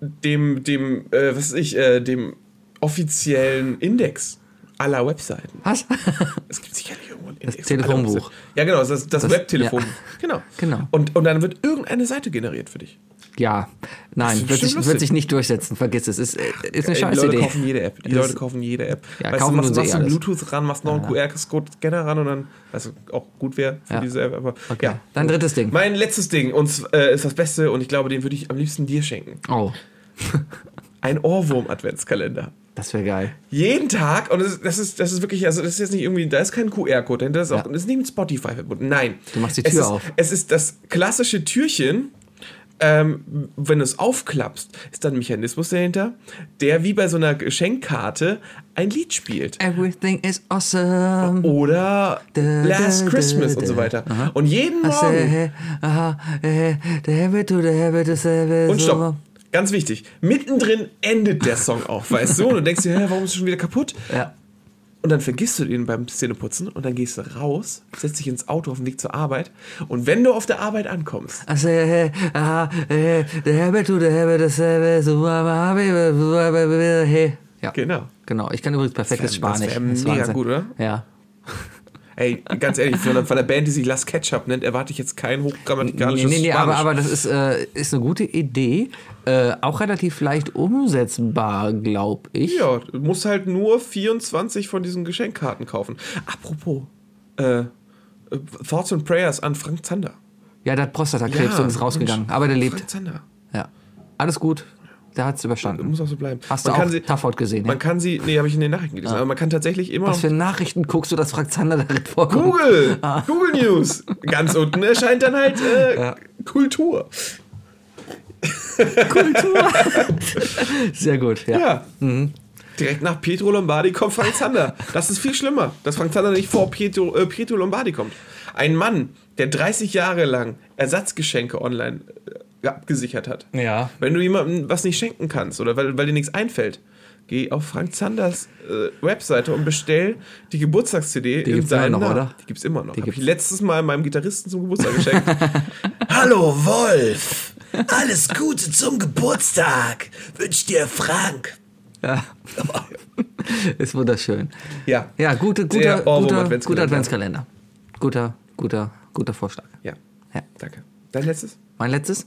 dem, dem, äh, was weiß ich, äh, dem offiziellen Index aller Webseiten. Was? (laughs) Es gibt sicherlich irgendwo einen Index. Telefonbuch. aller Webseiten. Ja, genau, das, das, Das- Webtelefon. ja. (laughs) Genau. Genau. Und, und dann wird irgendeine Seite generiert für dich. Ja. Nein, wird sich, wird sich nicht durchsetzen. Vergiss es. Ist, äh, ist eine scheiß die Leute Idee. kaufen jede App. Die Das- Leute kaufen jede App. Ja, weißt kaufen du, machst, eh machst du alles. Bluetooth ran, machst noch einen QR-Code-Scanner ran und dann, was auch gut wäre für Ja. diese App. Aber, Okay. ja. Dein drittes Ding. Mein letztes Ding und äh, ist das Beste und ich glaube, den würde ich am liebsten dir schenken. Oh, Ein Ohrwurm-Adventskalender. das wäre geil. Jeden Tag, und das ist, das ist, das ist wirklich, also das ist jetzt nicht irgendwie, da ist kein QR-Code dahinter, das ist, auch, Ja. das ist nicht mit Spotify verbunden. Nein. Du machst die es Tür ist, auf. Es ist das klassische Türchen, ähm, wenn du es aufklappst, ist da ein Mechanismus dahinter, der wie bei so einer Geschenkkarte ein Lied spielt. Everything is awesome. Oder Da, Last da, Christmas da, und so weiter. Und jeden say, Morgen. hey, aha, hey, the habit to the habit is. Und stopp. Ganz wichtig. Mittendrin endet der Song auch, weißt du? Und du denkst dir, hä, warum ist es schon wieder kaputt? Ja. Und dann vergisst du den beim Zähneputzen und dann gehst du raus, setzt dich ins Auto auf dem Weg zur Arbeit und wenn du auf der Arbeit ankommst, say, hey, aha, hey, the habit to the habit is habit. So, hey. Ja. genau. Genau, ich kann übrigens perfektes Das wär- das Spanisch. wär ist mega Wahnsinn. gut, oder? Ja. Ey, ganz ehrlich, von der, von der Band, die sich Las Ketchup nennt, erwarte ich jetzt kein Nee, hochgrammatikalisches nee, nee, Spanisch. aber, aber das ist, äh, ist eine gute Idee. Äh, auch relativ leicht umsetzbar, glaube ich. ja, du musst halt nur 24 von diesen Geschenkkarten kaufen. Apropos, äh, äh, Thoughts and Prayers an Frank Zander. Ja, der hat Prostatakrebs und ist rausgegangen. Mensch, Aber der lebt. Frank Zander. Ja. Alles gut. Der hat es überstanden. Muss auch so bleiben. Hast man du kann auch sie, Tafort gesehen? Man Ja? kann sie, nee, habe ich in den Nachrichten gelesen, aber man kann tatsächlich immer Was für Nachrichten guckst du, dass Frank Zander darin vorkommt? Google, (laughs) Google News. Ganz unten erscheint dann halt äh, Ja. Kultur. (laughs) Sehr gut, ja. Ja. Mhm. Direkt nach Pietro Lombardi kommt Frank Zander. Das ist viel schlimmer, dass Frank Zander nicht vor Pietro, äh, Pietro Lombardi kommt. Ein Mann, der 30 Jahre lang Ersatzgeschenke online äh, abgesichert hat. Ja. Wenn du jemandem was nicht schenken kannst oder weil, weil dir nichts einfällt, geh auf Frank Zanders äh, Webseite und bestell die Geburtstags-CD Die in gibt's immer noch, Namen. oder? Die gibt's immer noch. Die Hab ich letztes Mal meinem Gitarristen zum Geburtstag geschenkt. (laughs) Hallo Wolf, alles Gute zum Geburtstag. Wünsch dir Frank. ja. ist wunderschön. Ja. Ja, gute, guter, guter, Adventskalender. guter Adventskalender. Guter, guter, guter Vorschlag. Ja, Ja. danke. Dein letztes? Mein letztes?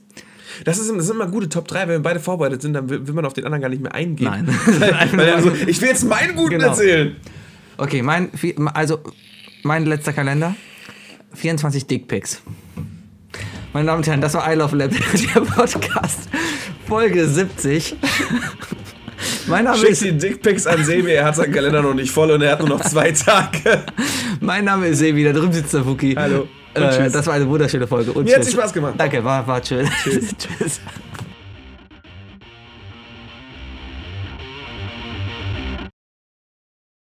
Das, ist, das sind immer gute Top 3. Wenn wir beide vorbereitet sind, dann will, will man auf den anderen gar nicht mehr eingehen. Nein. (laughs) (laughs) Weil er so, ich will jetzt meinen guten Genau. erzählen. Okay, mein, also mein letzter Kalender. 24 Dickpics. Meine Damen und Herren, das war I Love Lab, (laughs) der Podcast. Folge 70. Mein Name, Schick ist, die Dickpics an Sebi, er hat seinen Kalender noch nicht voll und er hat nur noch zwei Tage. mein Name ist Sebi, da drüben sitzt der Fuki. Hallo. Äh, tschüss. das war eine wunderschöne Folge. Und Mir hat tschüss. sie Spaß gemacht. Danke, war, war schön. tschüss. (laughs)